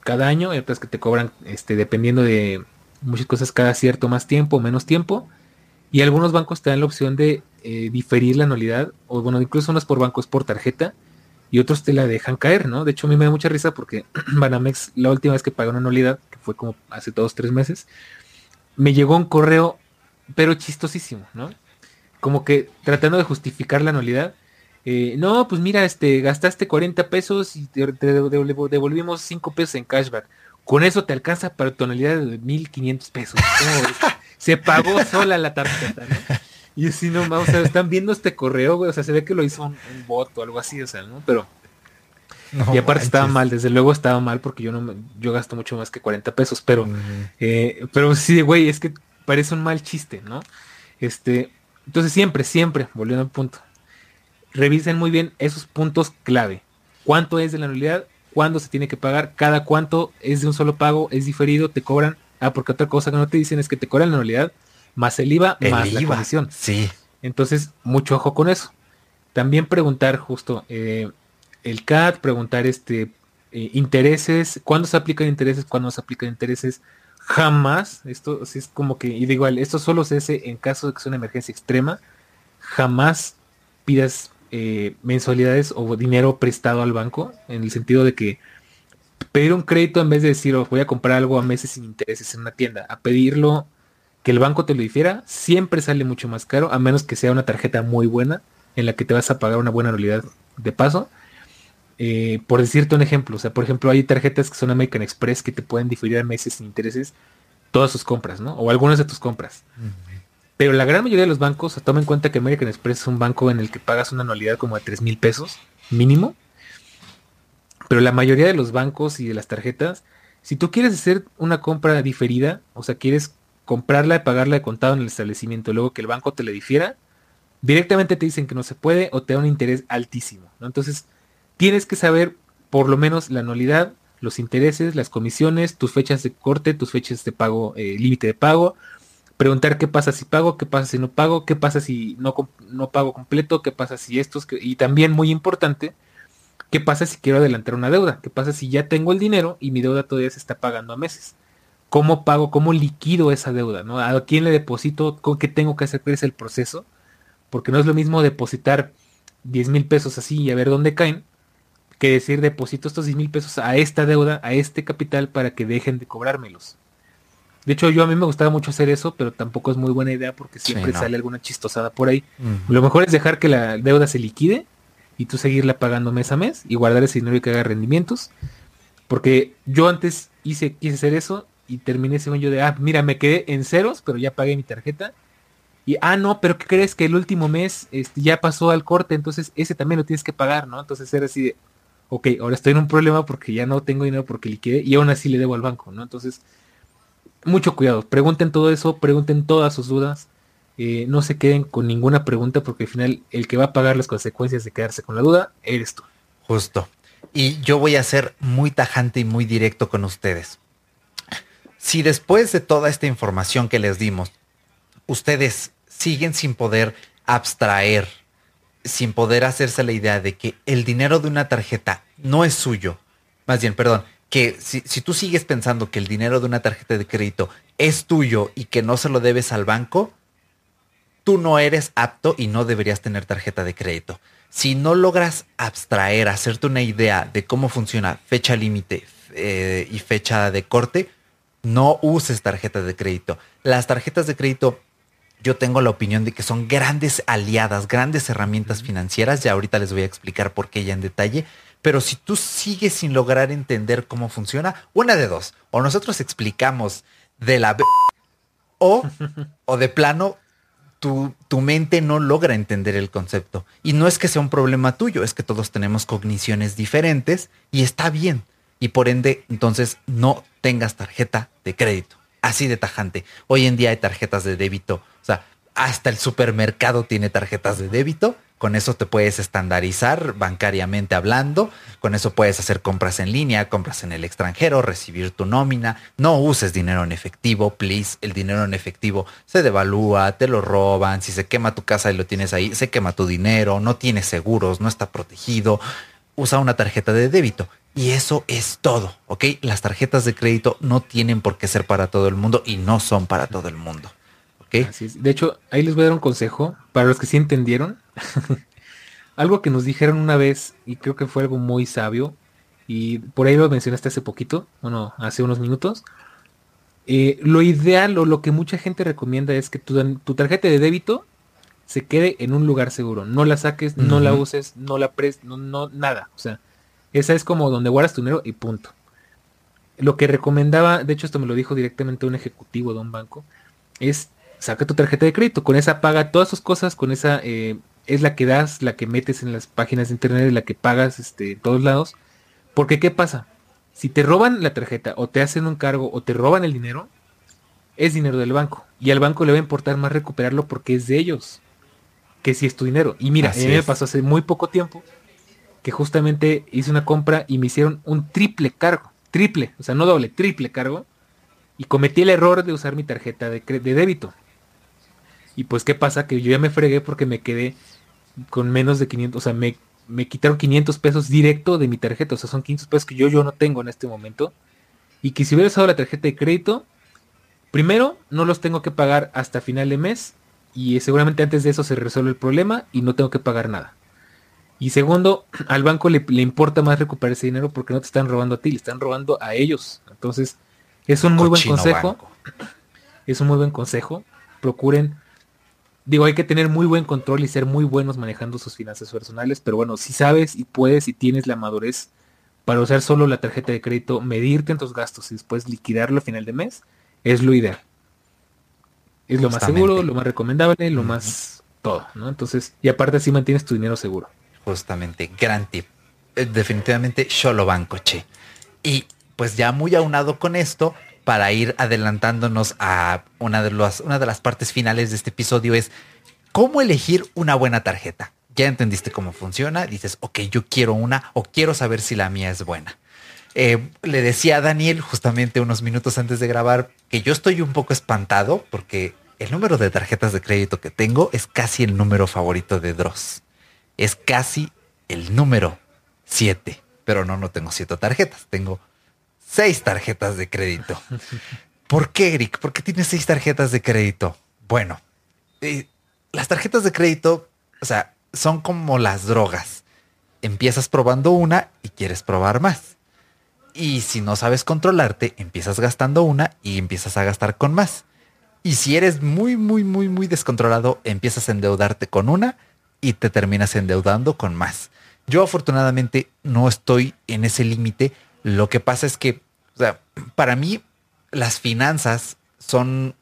cada año, hay otras que te cobran, este, dependiendo de muchas cosas cada cierto más tiempo menos tiempo. Y algunos bancos te dan la opción de eh, diferir la anualidad, o bueno, incluso unos por bancos por tarjeta, y otros te la dejan caer, ¿no? De hecho, a mí me da mucha risa porque Banamex, la última vez que pagó una anualidad, que fue como hace dos, tres meses, me llegó un correo, pero chistosísimo, ¿no? Como que tratando de justificar la anualidad. Eh, no, pues mira, este, gastaste 40 pesos y te, devolvimos 5 pesos en cashback. Con eso te alcanza para tonalidad de 1500 pesos. se pagó sola la tarjeta, ¿no? Y así no, o sea, están viendo este correo, güey, o sea, se ve que lo hizo un, bot o algo así, o sea, ¿no? Pero... y aparte estaba mal, desde luego estaba mal porque yo no yo gasto mucho más que 40 pesos, pero eh, pero sí, güey, es que parece un mal chiste, ¿no? Este, entonces siempre, siempre, volviendo al punto, revisen muy bien esos puntos clave. ¿Cuánto es de la anualidad? cuándo se tiene que pagar, cada cuánto es de un solo pago, es diferido, te cobran. Ah, porque otra cosa que no te dicen es que te cobran la anualidad más el IVA más la comisión. Sí. Entonces, mucho ojo con eso. También preguntar justo eh, el CAT, preguntar este eh, intereses, cuándo se aplican intereses, cuándo se aplican intereses. Jamás, esto es como que, y digo, esto solo se hace en caso de que sea una emergencia extrema. Jamás pidas eh, mensualidades o dinero prestado al banco, en el sentido de que pedir un crédito en vez de decir oh, voy a comprar algo a meses sin intereses en una tienda, a pedirlo que el banco te lo difiera, siempre sale mucho más caro, a menos que sea una tarjeta muy buena en la que te vas a pagar una buena anualidad de paso. Eh, por decirte un ejemplo, o sea, por ejemplo, hay tarjetas que son American Express que te pueden diferir a meses sin intereses todas sus compras, ¿no? O algunas de tus compras. Pero la gran mayoría de los bancos, toma en cuenta que American Express es un banco en el que pagas una anualidad como de 3 mil pesos mínimo. Pero la mayoría de los bancos y de las tarjetas, si tú quieres hacer una compra diferida, o sea, quieres comprarla y pagarla de contado en el establecimiento, luego que el banco te la difiera, directamente te dicen que no se puede o te da un interés altísimo. Entonces, tienes que saber por lo menos la anualidad, los intereses, las comisiones, tus fechas de corte, tus fechas de pago, eh, límite de pago, preguntar qué pasa si pago, qué pasa si no pago, qué pasa si no, no pago completo, qué pasa si estos, y también muy importante, qué pasa si quiero adelantar una deuda, qué pasa si ya tengo el dinero y mi deuda todavía se está pagando a meses. ¿Cómo pago, cómo liquido esa deuda? ¿no? ¿A quién le deposito? ¿Con qué tengo que hacer? ¿Cuál es el proceso? Porque no es lo mismo depositar 10 mil pesos así y a ver dónde caen, que decir deposito estos 10 mil pesos a esta deuda, a este capital para que dejen de cobrármelos. De hecho, yo a mí me gustaba mucho hacer eso, pero tampoco es muy buena idea porque siempre sale alguna chistosada por ahí. Lo mejor es dejar que la deuda se liquide y tú seguirla pagando mes a mes y guardar ese dinero y que haga rendimientos. Porque yo antes hice, quise hacer eso y terminé según yo de, ah, mira, me quedé en ceros, pero ya pagué mi tarjeta. Y, ah, no, pero ¿qué crees? Que el último mes este, ya pasó al corte, entonces ese también lo tienes que pagar, ¿no? Entonces era así de, ok, ahora estoy en un problema porque ya no tengo dinero porque liquidé y aún así le debo al banco, ¿no? Entonces mucho cuidado. Pregunten todo eso, pregunten todas sus dudas. Eh, no se queden con ninguna pregunta porque al final el que va a pagar las consecuencias de quedarse con la duda eres tú. Justo. Y yo voy a ser muy tajante y muy directo con ustedes. Si después de toda esta información que les dimos, ustedes siguen sin poder abstraer, sin poder hacerse la idea de que el dinero de una tarjeta no es suyo, más bien, perdón, que si, tú sigues pensando que el dinero de una tarjeta de crédito es tuyo y que no se lo debes al banco, tú no eres apto y no deberías tener tarjeta de crédito. Si no logras abstraer, hacerte una idea de cómo funciona fecha límite eh, y fecha de corte, no uses tarjeta de crédito. Las tarjetas de crédito, yo tengo la opinión de que son grandes aliadas, grandes herramientas financieras. Ya ahorita les voy a explicar por qué ya en detalle Pero si tú sigues sin lograr entender cómo funciona, una de dos. O nosotros explicamos de la... O, o de plano, tu, tu, mente no logra entender el concepto. Y no es que sea un problema tuyo, es que todos tenemos cogniciones diferentes y está bien. Y por ende, entonces no tengas tarjeta de crédito. Así de tajante. Hoy en día hay tarjetas de débito. O sea, hasta el supermercado tiene tarjetas de débito con eso te puedes estandarizar bancariamente hablando. Con eso puedes hacer compras en línea, compras en el extranjero, recibir tu nómina. No uses dinero en efectivo, please. El dinero en efectivo se devalúa, te lo roban. Si se quema tu casa y lo tienes ahí, se quema tu dinero. No tienes seguros, no está protegido. Usa una tarjeta de débito. Y eso es todo, ¿ok? Las tarjetas de crédito no tienen por qué ser para todo el mundo y no son para todo el mundo. De hecho, ahí les voy a dar un consejo para los que sí entendieron algo que nos dijeron una vez, y creo que fue algo muy sabio, y por ahí lo mencionaste hace poquito, bueno, hace unos minutos. Eh, lo ideal o lo que mucha gente recomienda es que tu, tu, tarjeta de débito se quede en un lugar seguro. No la saques, no la uses, no la prestes, no, no, nada. O sea, esa es como donde guardas tu dinero y punto. Lo que recomendaba, de hecho esto me lo dijo directamente un ejecutivo de un banco, es saca tu tarjeta de crédito, con esa paga todas sus cosas, con esa eh, es la que das, la que metes en las páginas de internet, la que pagas este, en todos lados. Porque ¿qué pasa? Si te roban la tarjeta o te hacen un cargo o te roban el dinero, es dinero del banco. Y al banco le va a importar más recuperarlo porque es de ellos que si es tu dinero. Y mira, a mí me pasó hace muy poco tiempo que justamente hice una compra y me hicieron un triple cargo. Triple, o sea, no doble, triple cargo. Y cometí el error de usar mi tarjeta de, de débito. Y pues, ¿qué pasa? Que yo ya me fregué porque me quedé con menos de 500, o sea, me, me quitaron 500 pesos directo de mi tarjeta, o sea, son 500 pesos que yo, yo no tengo en este momento. Y que si hubiera usado la tarjeta de crédito, primero, no los tengo que pagar hasta final de mes. Y seguramente antes de eso se resuelve el problema y no tengo que pagar nada. Y segundo, al banco le, le, importa más recuperar ese dinero porque no te están robando a ti, le están robando a ellos. Entonces, es un muy buen consejo. Es un muy buen consejo. Procuren Digo, hay que tener muy buen control y ser muy buenos manejando sus finanzas personales, pero bueno, si sabes y puedes y tienes la madurez para usar solo la tarjeta de crédito, medirte en tus gastos y después liquidarlo a final de mes, es lo ideal. Es lo más seguro, lo más recomendable, lo más todo, ¿no? Entonces, y aparte así mantienes tu dinero seguro. Justamente, gran tip. Eh, definitivamente yo lo banco, che. Y pues ya muy aunado con esto, para ir adelantándonos a una de, las, una de las partes finales de este episodio es cómo elegir una buena tarjeta. Ya entendiste cómo funciona, dices, ok, yo quiero una o quiero saber si la mía es buena. Eh, le decía a Daniel justamente unos minutos antes de grabar que yo estoy un poco espantado porque el número de tarjetas de crédito que tengo es casi el número favorito de Dross. Es casi el número 7. Pero no, no tengo siete tarjetas, tengo seis tarjetas de crédito. ¿Por qué, Eric? ¿Por qué tienes seis tarjetas de crédito? Bueno, eh, las tarjetas de crédito, o sea, son como las drogas. Empiezas probando una y quieres probar más. Y si no sabes controlarte, empiezas gastando una y empiezas a gastar con más. Y si eres muy, muy, muy, muy descontrolado, empiezas a endeudarte con una y te terminas endeudando con más. Yo afortunadamente no estoy en ese límite. Lo que pasa es que o sea, para mí las finanzas son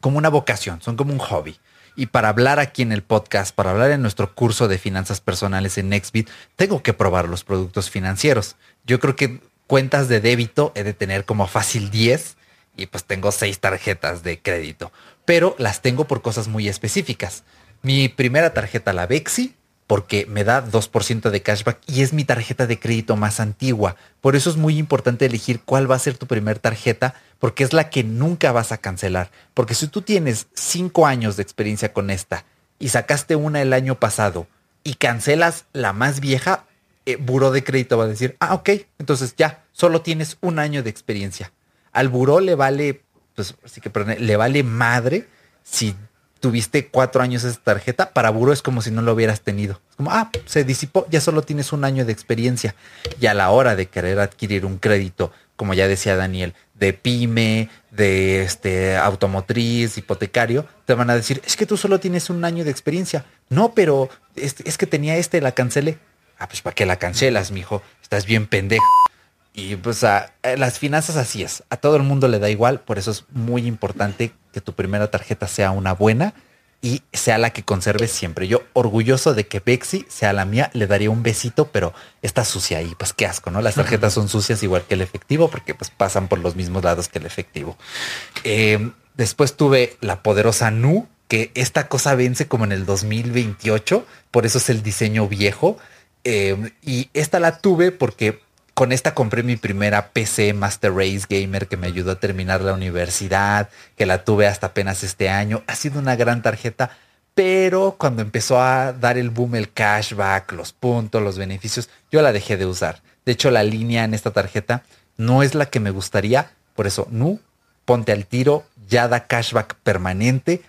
como una vocación, son como un hobby. Y para hablar aquí en el podcast, para hablar en nuestro curso de finanzas personales en Nextbit, tengo que probar los productos financieros. Yo creo que cuentas de débito he de tener como fácil 10 y pues tengo 6 tarjetas de crédito, pero las tengo por cosas muy específicas. Mi primera tarjeta, la Bexi, porque me da 2% de cashback y es mi tarjeta de crédito más antigua. Por eso es muy importante elegir cuál va a ser tu primer tarjeta, porque es la que nunca vas a cancelar. Porque si tú tienes 5 años de experiencia con esta y sacaste una el año pasado y cancelas la más vieja, eh, buró de crédito va a decir, ah, ok, entonces ya, solo tienes un año de experiencia. Al buró le vale, pues, así que perdón, le vale madre si tuviste cuatro años esa tarjeta, para Buro es como si no lo hubieras tenido. Es como, ah, se disipó, ya solo tienes un año de experiencia. Y a la hora de querer adquirir un crédito, como ya decía Daniel, de pyme, de este automotriz, hipotecario, te van a decir, es que tú solo tienes un año de experiencia. No, pero es, es que tenía este, la cancelé. Ah, pues ¿para qué la cancelas, mijo? Estás bien pendejo. Y pues a, las finanzas así es. A todo el mundo le da igual. Por eso es muy importante que tu primera tarjeta sea una buena y sea la que conserves siempre. Yo orgulloso de que Bexi sea la mía, le daría un besito, pero está sucia y pues qué asco, ¿no? Las tarjetas son sucias igual que el efectivo porque pues pasan por los mismos lados que el efectivo. Em, después tuve la poderosa Nu, que esta cosa vence como en el 2028, por eso es el diseño viejo. Em, y esta la tuve porque con esta compré mi primera PC Master Race Gamer que me ayudó a terminar la universidad, que la tuve hasta apenas este año. Ha sido una gran tarjeta, pero cuando empezó a dar el boom el cashback, los puntos, los beneficios, yo la dejé de usar. De hecho, la línea en esta tarjeta no es la que me gustaría, por eso, no, ponte al tiro, ya da cashback permanente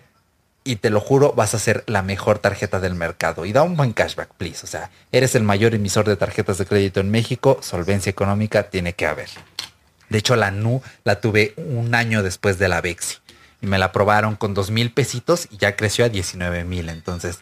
y te lo juro, vas a ser la mejor tarjeta del mercado. Y da un buen cashback, please. O sea, eres el mayor emisor de tarjetas de crédito en México, solvencia económica tiene que haber. De hecho, la NU la tuve un año después de la Bexi. Y me la aprobaron con dos mil pesitos y ya creció a 19 mil. Entonces,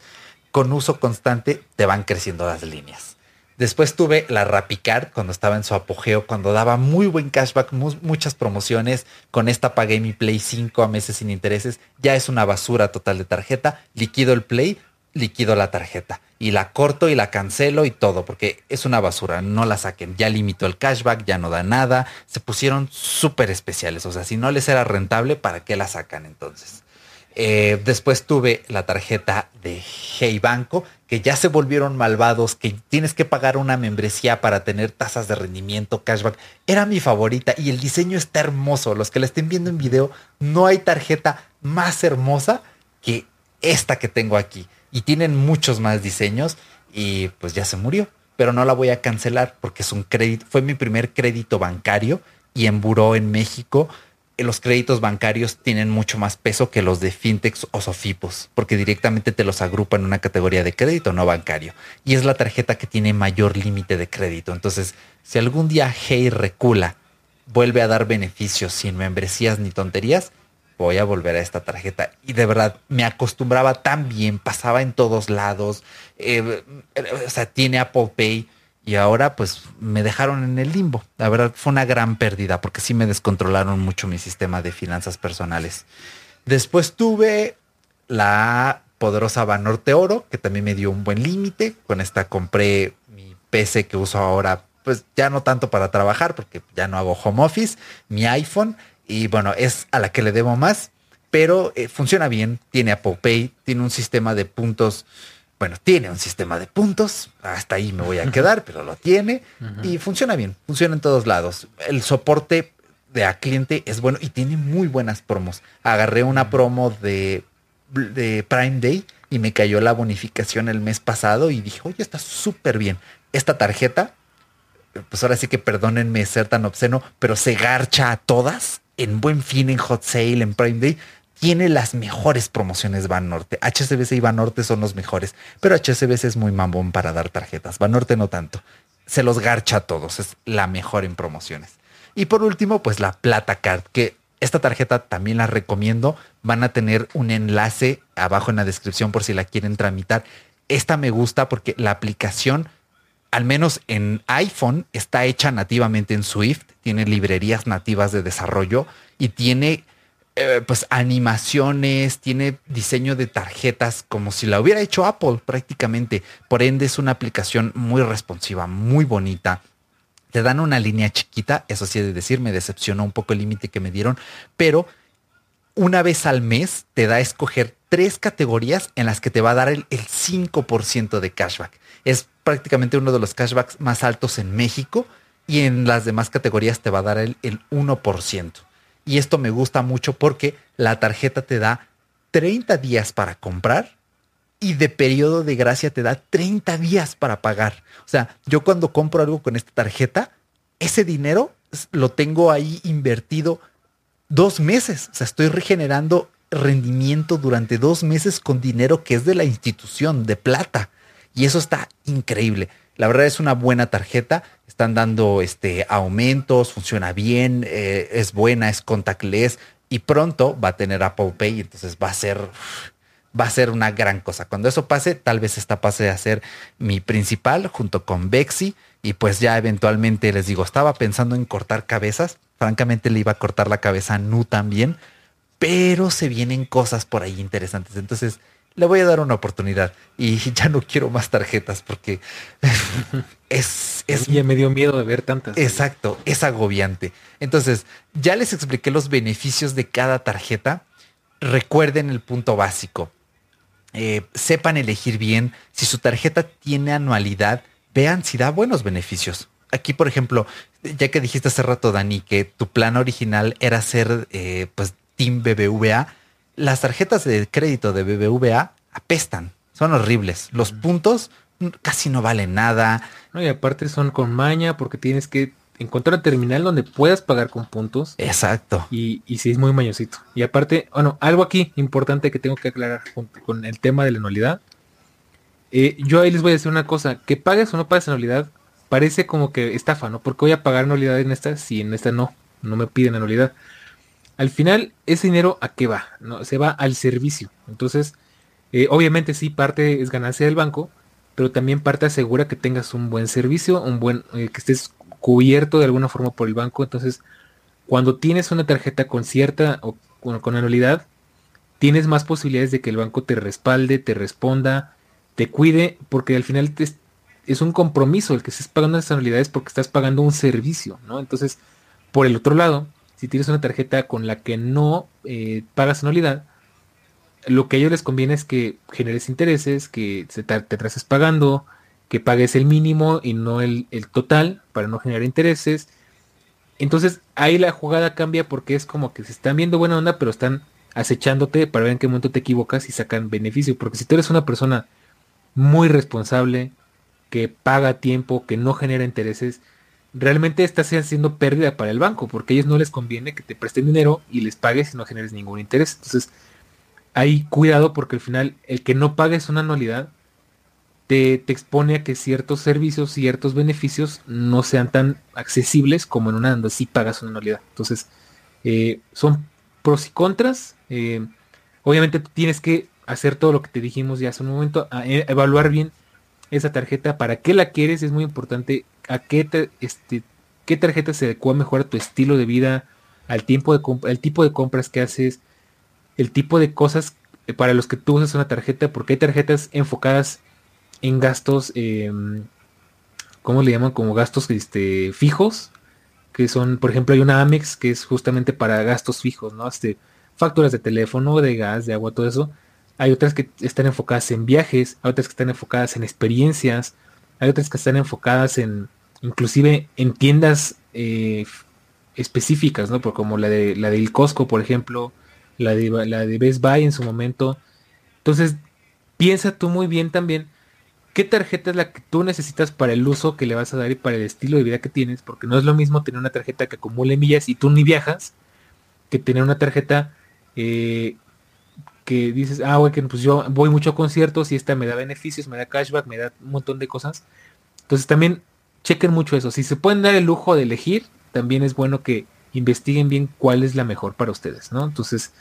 con uso constante te van creciendo las líneas. Después tuve la Rapicard cuando estaba en su apogeo, cuando daba muy buen cashback, muchas promociones. Con esta pagué mi Play 5 a meses sin intereses. Ya es una basura total de tarjeta. Liquido el Play, liquido la tarjeta. Y la corto y la cancelo y todo, porque es una basura. No la saquen. Ya limitó el cashback, ya no da nada. Se pusieron súper especiales. O sea, si no les era rentable, ¿para qué la sacan entonces? Eh, después tuve la tarjeta de Hey Banco, que ya se volvieron malvados, que tienes que pagar una membresía para tener tasas de rendimiento, cashback. Era mi favorita y el diseño está hermoso. Los que la estén viendo en video, no hay tarjeta más hermosa que esta que tengo aquí. Y tienen muchos más diseños y pues ya se murió. Pero no la voy a cancelar porque es un crédito, fue mi primer crédito bancario y en Buró en México los créditos bancarios tienen mucho más peso que los de fintechs o sofipos, porque directamente te los agrupan en una categoría de crédito no bancario. Y es la tarjeta que tiene mayor límite de crédito. Entonces, si algún día Hey recula, vuelve a dar beneficios sin membresías ni tonterías, voy a volver a esta tarjeta. Y de verdad, me acostumbraba tan bien, pasaba en todos lados. Eh, o sea, tiene Apple Pay y ahora pues me dejaron en el limbo. La verdad fue una gran pérdida porque sí me descontrolaron mucho mi sistema de finanzas personales. Después tuve la poderosa Banorte Oro, que también me dio un buen límite. Con esta compré mi PC que uso ahora, pues ya no tanto para trabajar porque ya no hago home office, mi iPhone y bueno, es a la que le debo más, pero eh, funciona bien, tiene Apple Pay, tiene un sistema de puntos bueno, tiene un sistema de puntos, hasta ahí me voy a quedar, pero lo tiene y funciona bien, funciona en todos lados. El soporte de a cliente es bueno y tiene muy buenas promos. Agarré una promo de, de Prime Day y me cayó la bonificación el mes pasado y dije, oye, está súper bien. Esta tarjeta, pues ahora sí que perdónenme ser tan obsceno, pero se garcha a todas en buen fin, en hot sale, en Prime Day tiene las mejores promociones Banorte. HSBC y Banorte son los mejores, pero HSBC es muy mambón para dar tarjetas. Banorte no tanto. Se los garcha a todos, es la mejor en promociones. Y por último, pues la Plata Card, que esta tarjeta también la recomiendo. Van a tener un enlace abajo en la descripción por si la quieren tramitar. Esta me gusta porque la aplicación, al menos en iPhone, está hecha nativamente en Swift, tiene librerías nativas de desarrollo y tiene eh, pues animaciones, tiene diseño de tarjetas como si la hubiera hecho Apple prácticamente. Por ende es una aplicación muy responsiva, muy bonita. Te dan una línea chiquita, eso sí de decir, me decepcionó un poco el límite que me dieron, pero una vez al mes te da a escoger tres categorías en las que te va a dar el, 5% de cashback. Es prácticamente uno de los cashbacks más altos en México y en las demás categorías te va a dar el, el 1%. Y esto me gusta mucho porque la tarjeta te da 30 días para comprar y de periodo de gracia te da 30 días para pagar. O sea, yo cuando compro algo con esta tarjeta, ese dinero lo tengo ahí invertido dos meses. O sea, estoy regenerando rendimiento durante dos meses con dinero que es de la institución, de plata. Y eso está increíble. La verdad es una buena tarjeta. Están dando este, aumentos, funciona bien, eh, es buena, es contactless y pronto va a tener Apple Pay. Entonces va a ser, va a ser una gran cosa. Cuando eso pase, tal vez esta pase a ser mi principal junto con Bexy y pues ya eventualmente les digo, estaba pensando en cortar cabezas. Francamente le iba a cortar la cabeza a Nu también, pero se vienen cosas por ahí interesantes. Entonces le voy a dar una oportunidad y ya no quiero más tarjetas porque es, es ya me dio miedo de ver tantas. Exacto, es agobiante. Entonces, ya les expliqué los beneficios de cada tarjeta. Recuerden el punto básico. Eh, sepan elegir bien si su tarjeta tiene anualidad, vean si da buenos beneficios. Aquí, por ejemplo, ya que dijiste hace rato, Dani, que tu plan original era ser eh, pues Team BBVA, las tarjetas de crédito de BBVA apestan, son horribles. Los puntos casi no valen nada. No, y aparte son con maña porque tienes que encontrar un terminal donde puedas pagar con puntos. Exacto. Y, y sí es muy mañosito. Y aparte, bueno, algo aquí importante que tengo que aclarar con, el tema de la anualidad. Eh, yo ahí les voy a decir una cosa, que pagues o no pagues anualidad, parece como que estafa, ¿no? Porque voy a pagar anualidad en esta si en esta no, no me piden anualidad. Al final, ese dinero a qué va? ¿No? Se va al servicio. Entonces, eh, obviamente sí, parte es ganancia del banco, pero también parte asegura que tengas un buen servicio, un buen, eh, que estés cubierto de alguna forma por el banco. Entonces, cuando tienes una tarjeta con cierta o con, anualidad, tienes más posibilidades de que el banco te respalde, te responda, te cuide, porque al final es un compromiso el que estés pagando esas anualidades porque estás pagando un servicio, ¿no? Entonces, por el otro lado, si tienes una tarjeta con la que no eh, pagas anualidad, lo que a ellos les conviene es que generes intereses, que te, te traces pagando, que pagues el mínimo y no el, total para no generar intereses. Entonces ahí la jugada cambia porque es como que se están viendo buena onda, pero están acechándote para ver en qué momento te equivocas y sacan beneficio. Porque si tú eres una persona muy responsable, que paga tiempo, que no genera intereses, realmente estás haciendo pérdida para el banco, porque a ellos no les conviene que te presten dinero y les pagues y no generes ningún interés. Entonces, hay cuidado porque al final el que no pagues una anualidad te, te, expone a que ciertos servicios, ciertos beneficios no sean tan accesibles como en una donde sí pagas una anualidad. Entonces, eh, son pros y contras. Eh, obviamente tienes que hacer todo lo que te dijimos ya hace un momento, e, evaluar bien esa tarjeta, para qué la quieres, es muy importante a qué, este, qué tarjeta se adecua mejor a tu estilo de vida, al tiempo de el tipo de compras que haces, el tipo de cosas para los que tú usas una tarjeta, porque hay tarjetas enfocadas en gastos, eh, ¿cómo le llaman? Como gastos este, fijos, que son, por ejemplo, hay una Amex que es justamente para gastos fijos, ¿no? Este, facturas de teléfono, de gas, de agua, todo eso. Hay otras que están enfocadas en viajes, hay otras que están enfocadas en experiencias, hay otras que están enfocadas en, inclusive en tiendas eh, específicas, ¿no? como la de la del Costco, por ejemplo, la de, la de Best Buy en su momento. Entonces, piensa tú muy bien también qué tarjeta es la que tú necesitas para el uso que le vas a dar y para el estilo de vida que tienes, porque no es lo mismo tener una tarjeta que acumule millas y tú ni viajas, que tener una tarjeta eh, que dices, ah, güey, que pues yo voy mucho a conciertos y esta me da beneficios, me da cashback, me da un montón de cosas. Entonces también chequen mucho eso. Si se pueden dar el lujo de elegir, también es bueno que investiguen bien cuál es la mejor para ustedes, ¿no? Entonces,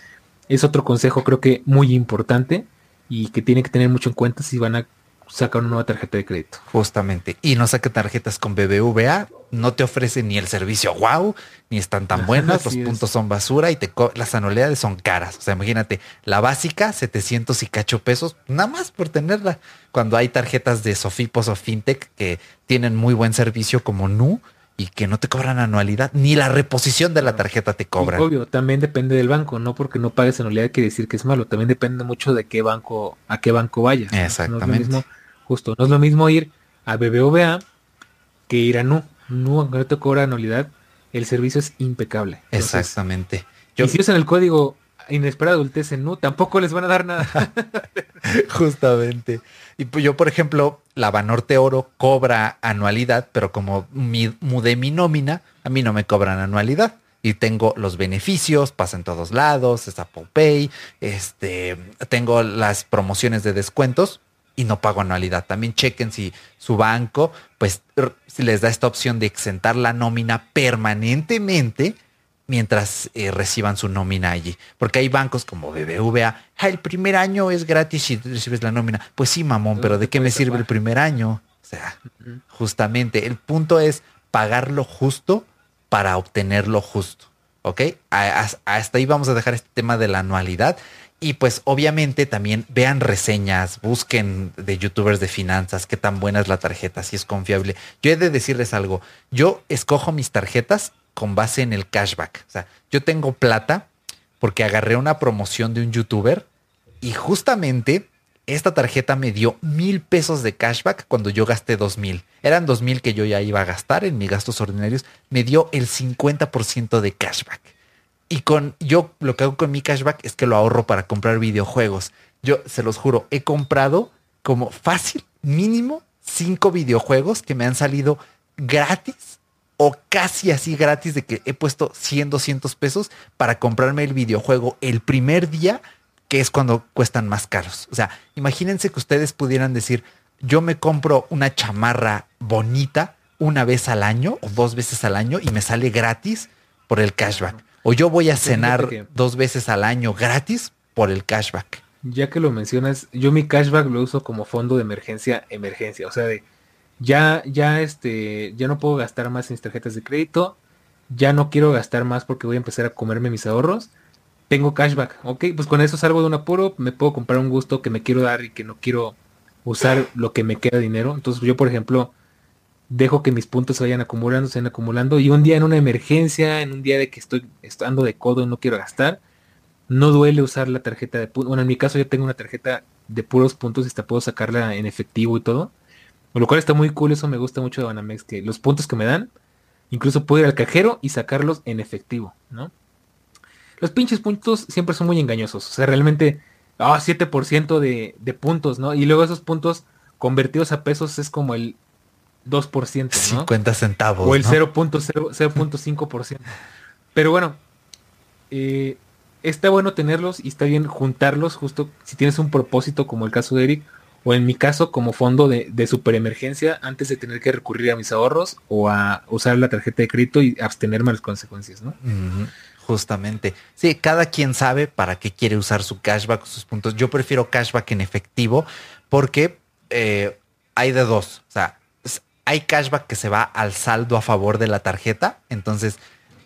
es otro consejo creo que muy importante y que tienen que tener mucho en cuenta si van a sacar una nueva tarjeta de crédito. Justamente. Y no saque tarjetas con BBVA, no te ofrecen ni el servicio wow, ni están tan buenas, los puntos son basura y te las anualidades son caras. O sea, imagínate, la básica, 700 y cacho pesos, nada más por tenerla. Cuando hay tarjetas de Sofipos o FinTech que tienen muy buen servicio como Nu y que no te cobran anualidad, ni la reposición de la tarjeta te cobran. obvio, también depende del banco, no porque no pagues anualidad quiere decir que es malo, también depende mucho de qué banco, a qué banco vayas. Exactamente. justo, no es lo mismo ir a BBVA que ir a NU. NU, aunque no te cobra anualidad, el servicio es impecable. Exactamente. y si usan el código inesperada adultez en NU, tampoco les van a dar nada. Justamente. Y pues yo, por ejemplo, la Banorte Oro cobra anualidad, pero como mi, mudé mi nómina, a mí no me cobran anualidad. Y tengo los beneficios, pasa en todos lados, es Apple Pay, este, tengo las promociones de descuentos y no pago anualidad. También chequen si su banco, pues, les da esta opción de exentar la nómina permanentemente mientras eh, reciban su nómina allí. Porque hay bancos como BBVA, ah, el primer año es gratis y recibes la nómina. Pues sí, mamón, pero ¿de qué me sirve el primer año? O sea, justamente, el punto es pagar lo justo para obtener lo justo. ¿Ok? Hasta ahí vamos a dejar este tema de la anualidad. Y pues obviamente también vean reseñas, busquen de youtubers de finanzas, qué tan buena es la tarjeta, si es confiable. Yo he de decirles algo, yo escojo mis tarjetas con base en el cashback. O sea, yo tengo plata porque agarré una promoción de un youtuber y justamente esta tarjeta me dio mil pesos de cashback cuando yo gasté dos mil. Eran dos mil que yo ya iba a gastar en mis gastos ordinarios. Me dio el 50% de cashback. Y con yo lo que hago con mi cashback es que lo ahorro para comprar videojuegos. Yo se los juro, he comprado como fácil, mínimo, cinco videojuegos que me han salido gratis o casi así gratis de que he puesto 100, 200 pesos para comprarme el videojuego el primer día, que es cuando cuestan más caros. O sea, imagínense que ustedes pudieran decir, yo me compro una chamarra bonita una vez al año o dos veces al año y me sale gratis por el cashback. O yo voy a cenar dos veces al año gratis por el cashback. Ya que lo mencionas, yo mi cashback lo uso como fondo de emergencia, emergencia. O sea, de ya, ya, este, ya no puedo gastar más en mis tarjetas de crédito, ya no quiero gastar más porque voy a empezar a comerme mis ahorros. Tengo cashback, ok, pues con eso salgo de un apuro, me puedo comprar un gusto que me quiero dar y que no quiero usar lo que me queda dinero. Entonces yo, por ejemplo, dejo que mis puntos se vayan acumulando, se vayan acumulando y un día en una emergencia, en un día de que estoy estando de codo y no quiero gastar, no duele usar la tarjeta de puntos. Bueno, en mi caso yo tengo una tarjeta de puros puntos y hasta puedo sacarla en efectivo y todo. Lo cual está muy cool, eso me gusta mucho de Banamex, que los puntos que me dan, incluso puedo ir al cajero y sacarlos en efectivo, ¿no? Los pinches puntos siempre son muy engañosos. O sea, realmente, ah, 7% de, de puntos, ¿no? Y luego esos puntos convertidos a pesos es como el 2%, ¿no? 50 centavos. O el 0.5%. Pero bueno, eh, está bueno tenerlos y está bien juntarlos justo si tienes un propósito como el caso de Eric o en mi caso como fondo de, de super emergencia antes de tener que recurrir a mis ahorros o a usar la tarjeta de crédito y abstenerme a las consecuencias, ¿no? Justamente. Sí, cada quien sabe para qué quiere usar su cashback sus puntos. Yo prefiero cashback en efectivo porque eh, hay de dos. O sea, hay cashback que se va al saldo a favor de la tarjeta. Entonces,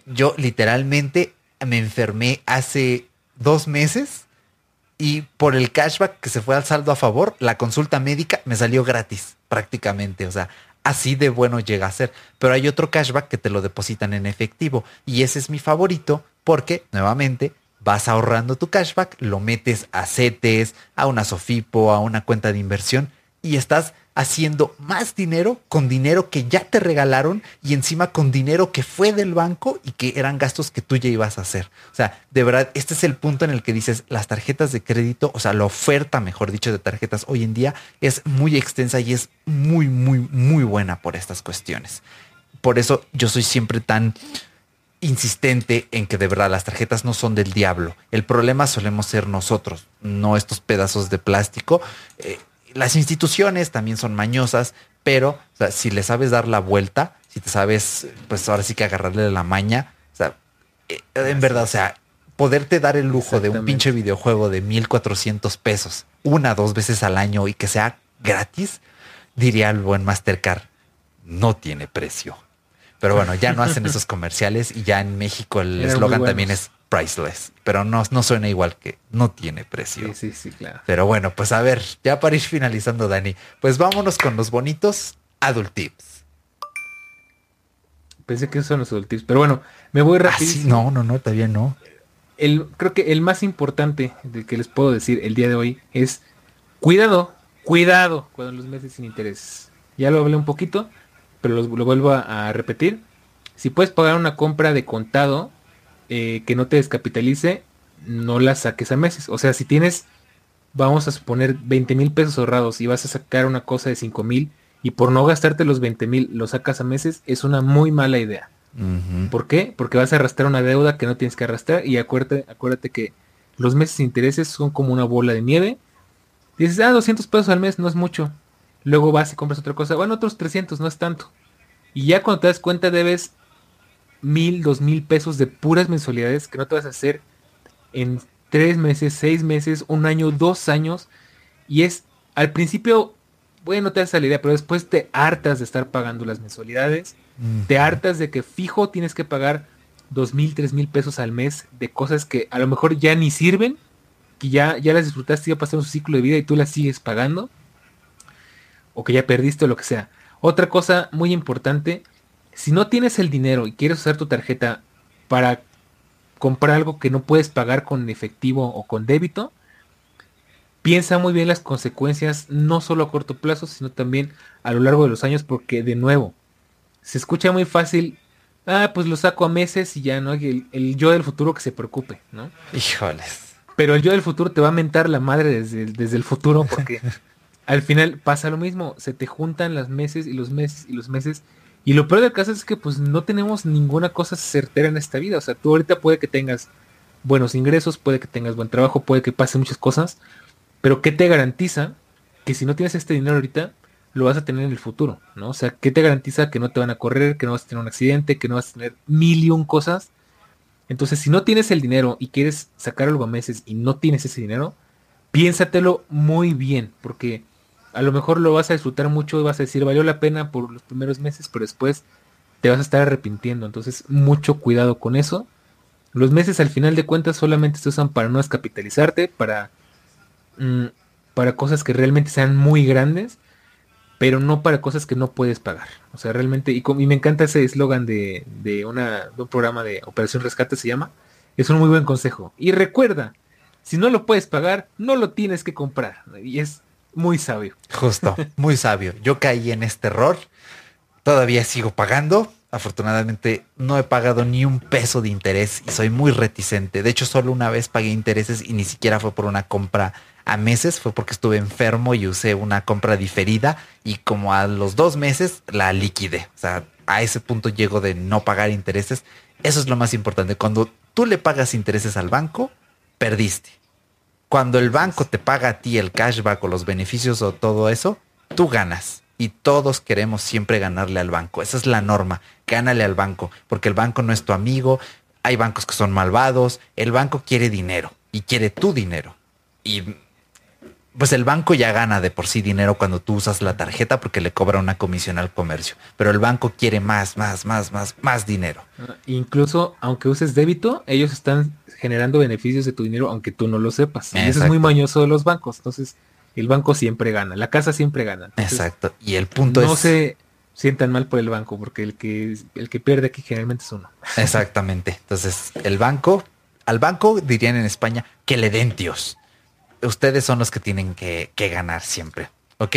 yo literalmente me enfermé hace dos meses y por el cashback que se fue al saldo a favor, la consulta médica me salió gratis prácticamente. O sea, así de bueno llega a ser. Pero hay otro cashback que te lo depositan en efectivo y ese es mi favorito porque, nuevamente, vas ahorrando tu cashback, lo metes a CETES, a una Sofipo, a una cuenta de inversión y estás haciendo más dinero con dinero que ya te regalaron y encima con dinero que fue del banco y que eran gastos que tú ya ibas a hacer. O sea, de verdad, este es el punto en el que dices, las tarjetas de crédito, o sea, la oferta, mejor dicho, de tarjetas hoy en día es muy extensa y es muy, muy, muy buena por estas cuestiones. Por eso yo soy siempre tan insistente en que de verdad las tarjetas no son del diablo. El problema solemos ser nosotros, no estos pedazos de plástico. Eh, las instituciones también son mañosas, pero si le sabes dar la vuelta, si te sabes, pues ahora sí que agarrarle la maña, o sea, eh, en verdad, o sea, poderte dar el lujo de un pinche videojuego de 1400 pesos una, dos veces al año y que sea gratis, diría el buen Mastercard, no tiene precio. Pero bueno, ya no hacen esos comerciales y ya en México el eslogan también es priceless, pero no, no suena igual que no tiene precio. Sí, sí, sí, claro. Pero bueno, pues a ver, ya para ir finalizando, Dani, pues vámonos con los bonitos adult tips. Pensé que esos son los adult tips, pero bueno, me voy ah, rápido. no, no, no, todavía no. El, creo que el más importante de que les puedo decir el día de hoy es cuidado, cuidado con los meses sin interés. Ya lo hablé un poquito, pero lo, vuelvo a repetir. Si puedes pagar una compra de contado, eh, que no te descapitalice, no la saques a meses. O sea, si tienes, vamos a suponer, 20 mil pesos ahorrados y vas a sacar una cosa de 5 mil y por no gastarte los 20 mil lo sacas a meses, es una muy mala idea. ¿Por qué? Porque vas a arrastrar una deuda que no tienes que arrastrar y acuérdate, acuérdate que los meses de intereses son como una bola de nieve. Dices, ah, 200 pesos al mes no es mucho. Luego vas y compras otra cosa. Bueno, otros 300 no es tanto. Y ya cuando te das cuenta debes mil, dos mil pesos de puras mensualidades que no te vas a hacer en tres meses, seis meses, un año, dos años. Y es al principio, bueno, te das la idea, pero después te hartas de estar pagando las mensualidades. Te hartas de que fijo tienes que pagar dos mil, tres mil pesos al mes de cosas que a lo mejor ya ni sirven, que ya, ya las disfrutaste, ya pasaron su ciclo de vida y tú las sigues pagando. O que ya perdiste o lo que sea. Otra cosa muy importante, si no tienes el dinero y quieres usar tu tarjeta para comprar algo que no puedes pagar con efectivo o con débito, piensa muy bien las consecuencias, no solo a corto plazo, sino también a lo largo de los años, porque de nuevo, se escucha muy fácil, ah, pues lo saco a meses y ya, ¿no? El, el yo del futuro que se preocupe, ¿no? Híjoles. Pero el yo del futuro te va a mentar la madre desde, desde el futuro porque al final pasa lo mismo, se te juntan las meses y los meses y los meses. Y lo peor del caso es que pues no tenemos ninguna cosa certera en esta vida. O sea, tú ahorita puede que tengas buenos ingresos, puede que tengas buen trabajo, puede que pase muchas cosas. Pero ¿qué te garantiza que si no tienes este dinero ahorita, lo vas a tener en el futuro? ¿no? O sea, ¿qué te garantiza que no te van a correr, que no vas a tener un accidente, que no vas a tener mil cosas? Entonces, si no tienes el dinero y quieres sacar algo a meses y no tienes ese dinero, piénsatelo muy bien, porque a lo mejor lo vas a disfrutar mucho y vas a decir, valió la pena por los primeros meses, pero después te vas a estar arrepintiendo. Entonces, mucho cuidado con eso. Los meses al final de cuentas solamente se usan para no descapitalizarte, para, mm, para cosas que realmente sean muy grandes pero no para cosas que no puedes pagar. O sea, realmente, y, me encanta ese eslogan de, de, de un programa de Operación Rescate, se llama. Es un muy buen consejo. Y recuerda, si no lo puedes pagar, no lo tienes que comprar. Y es muy sabio. Justo, muy sabio. Yo caí en este error. Todavía sigo pagando. Afortunadamente no he pagado ni un peso de interés y soy muy reticente. De hecho, solo una vez pagué intereses y ni siquiera fue por una compra a meses fue porque estuve enfermo y usé una compra diferida y como a los dos meses la liquidé. O sea, a ese punto llego de no pagar intereses. Eso es lo más importante. Cuando tú le pagas intereses al banco, perdiste. Cuando el banco te paga a ti el cashback o los beneficios o todo eso, tú ganas. Y todos queremos siempre ganarle al banco. Esa es la norma. Gánale al banco. Porque el banco no es tu amigo. Hay bancos que son malvados. El banco quiere dinero. Y quiere tu dinero. Y pues el banco ya gana de por sí dinero cuando tú usas la tarjeta porque le cobra una comisión al comercio. Pero el banco quiere más, más, más, más, más dinero. Ah, incluso aunque uses débito, ellos están generando beneficios de tu dinero aunque tú no lo sepas. Y eso es muy mañoso de los bancos. Entonces, el banco siempre gana, la casa siempre gana. Exacto. Y el punto es. No se sientan mal por el banco, porque el que, el que pierde aquí generalmente es uno. Exactamente. Entonces, el banco, al banco dirían en España que le den Dios ustedes son los que tienen que, ganar siempre. ¿Ok?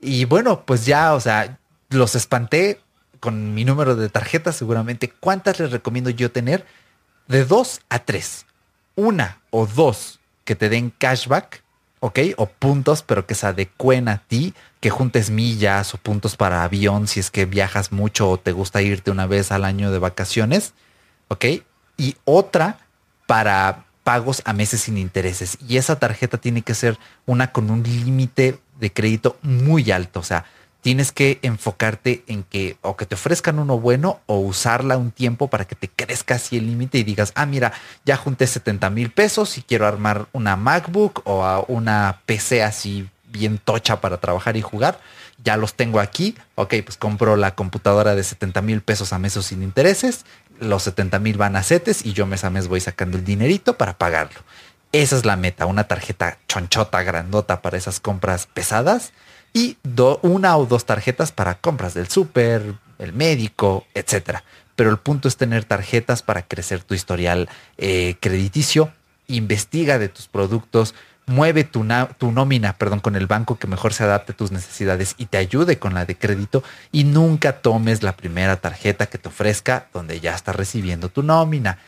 Y bueno, pues ya, o sea, los espanté con mi número de tarjetas seguramente. ¿Cuántas les recomiendo yo tener? De dos a tres. Una o dos que te den cashback, ¿ok? O puntos, pero que se adecuen a ti, que juntes millas o puntos para avión si es que viajas mucho o te gusta irte una vez al año de vacaciones, ¿ok? Y otra para pagos a meses sin intereses. Y esa tarjeta tiene que ser una con un límite de crédito muy alto. O sea, tienes que enfocarte en que o que te ofrezcan uno bueno o usarla un tiempo para que te crezca así el límite y digas, ah, mira, ya junté 70 mil pesos y quiero armar una MacBook o una PC así bien tocha para trabajar y jugar. Ya los tengo aquí. Ok, pues compro la computadora de 70 mil pesos a meses sin intereses los 70 mil van a CETES y yo mes a mes voy sacando el dinerito para pagarlo. Esa es la meta, una tarjeta chonchota, grandota para esas compras pesadas y una o dos tarjetas para compras del súper, el médico, etcétera. Pero el punto es tener tarjetas para crecer tu historial eh, crediticio. Investiga de tus productos, mueve tu, tu, nómina, perdón, con el banco que mejor se adapte a tus necesidades y te ayude con la de crédito y nunca tomes la primera tarjeta que te ofrezca donde ya estás recibiendo tu nómina.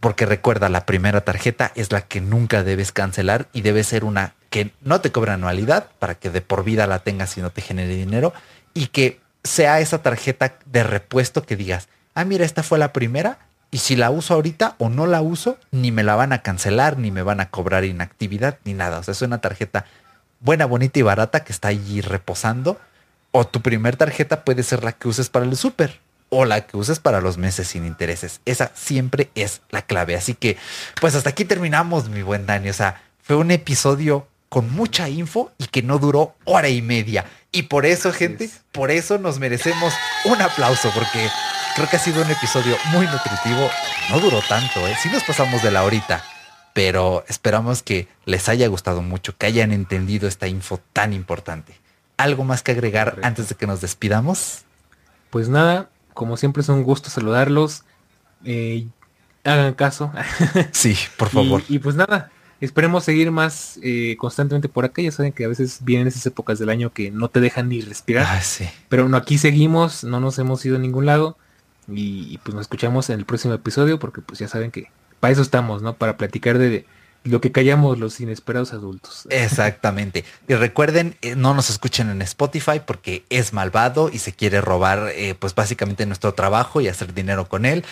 Porque recuerda, la primera tarjeta es la que nunca debes cancelar y debe ser una que no te cobra anualidad para que de por vida la tengas y no te genere dinero y que sea esa tarjeta de repuesto que digas, ah, mira, esta fue la primera y si la uso ahorita o no la uso, ni me la van a cancelar, ni me van a cobrar inactividad, ni nada. O sea, es una tarjeta buena, bonita y barata que está allí reposando. O tu primer tarjeta puede ser la que uses para el súper. o la que uses para los meses sin intereses. Esa siempre es la clave. Así que, pues hasta aquí terminamos, mi buen Dani. O sea, fue un episodio con mucha info y que no duró hora y media. Y por eso, gente, por eso nos merecemos un aplauso, porque creo que ha sido un episodio muy nutritivo. No duró tanto, ¿eh? Sí nos pasamos de la horita, pero esperamos que les haya gustado mucho, que hayan entendido esta info tan importante. ¿Algo más que agregar antes de que nos despidamos? Pues nada, como siempre es un gusto saludarlos. Eh, hagan caso. sí, por favor. Y, pues nada, esperemos seguir más eh, constantemente por acá. Ya saben que a veces vienen esas épocas del año que no te dejan ni respirar. Ah, sí. Pero no, aquí seguimos, no nos hemos ido a ningún lado. Y, pues nos escuchamos en el próximo episodio porque pues ya saben que para eso estamos, ¿no? Para platicar de, lo que callamos los inesperados adultos. Exactamente. Y recuerden, eh, no nos escuchen en Spotify porque es malvado y se quiere robar, eh, pues básicamente nuestro trabajo y hacer dinero con él.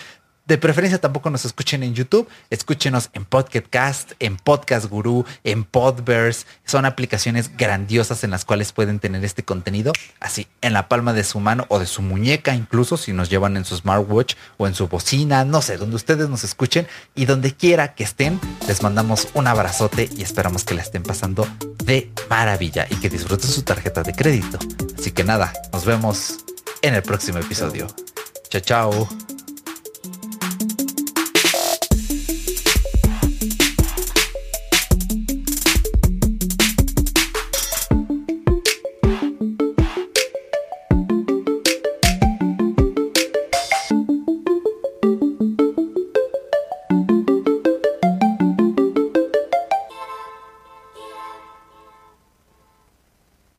De preferencia tampoco nos escuchen en YouTube, escúchenos en Podcast, en Podcast Guru, en Podverse. Son aplicaciones grandiosas en las cuales pueden tener este contenido así en la palma de su mano o de su muñeca, incluso si nos llevan en su smartwatch o en su bocina, no sé, donde ustedes nos escuchen y donde quiera que estén, les mandamos un abrazote y esperamos que la estén pasando de maravilla y que disfruten su tarjeta de crédito. Así que nada, nos vemos en el próximo episodio. Chao, chao.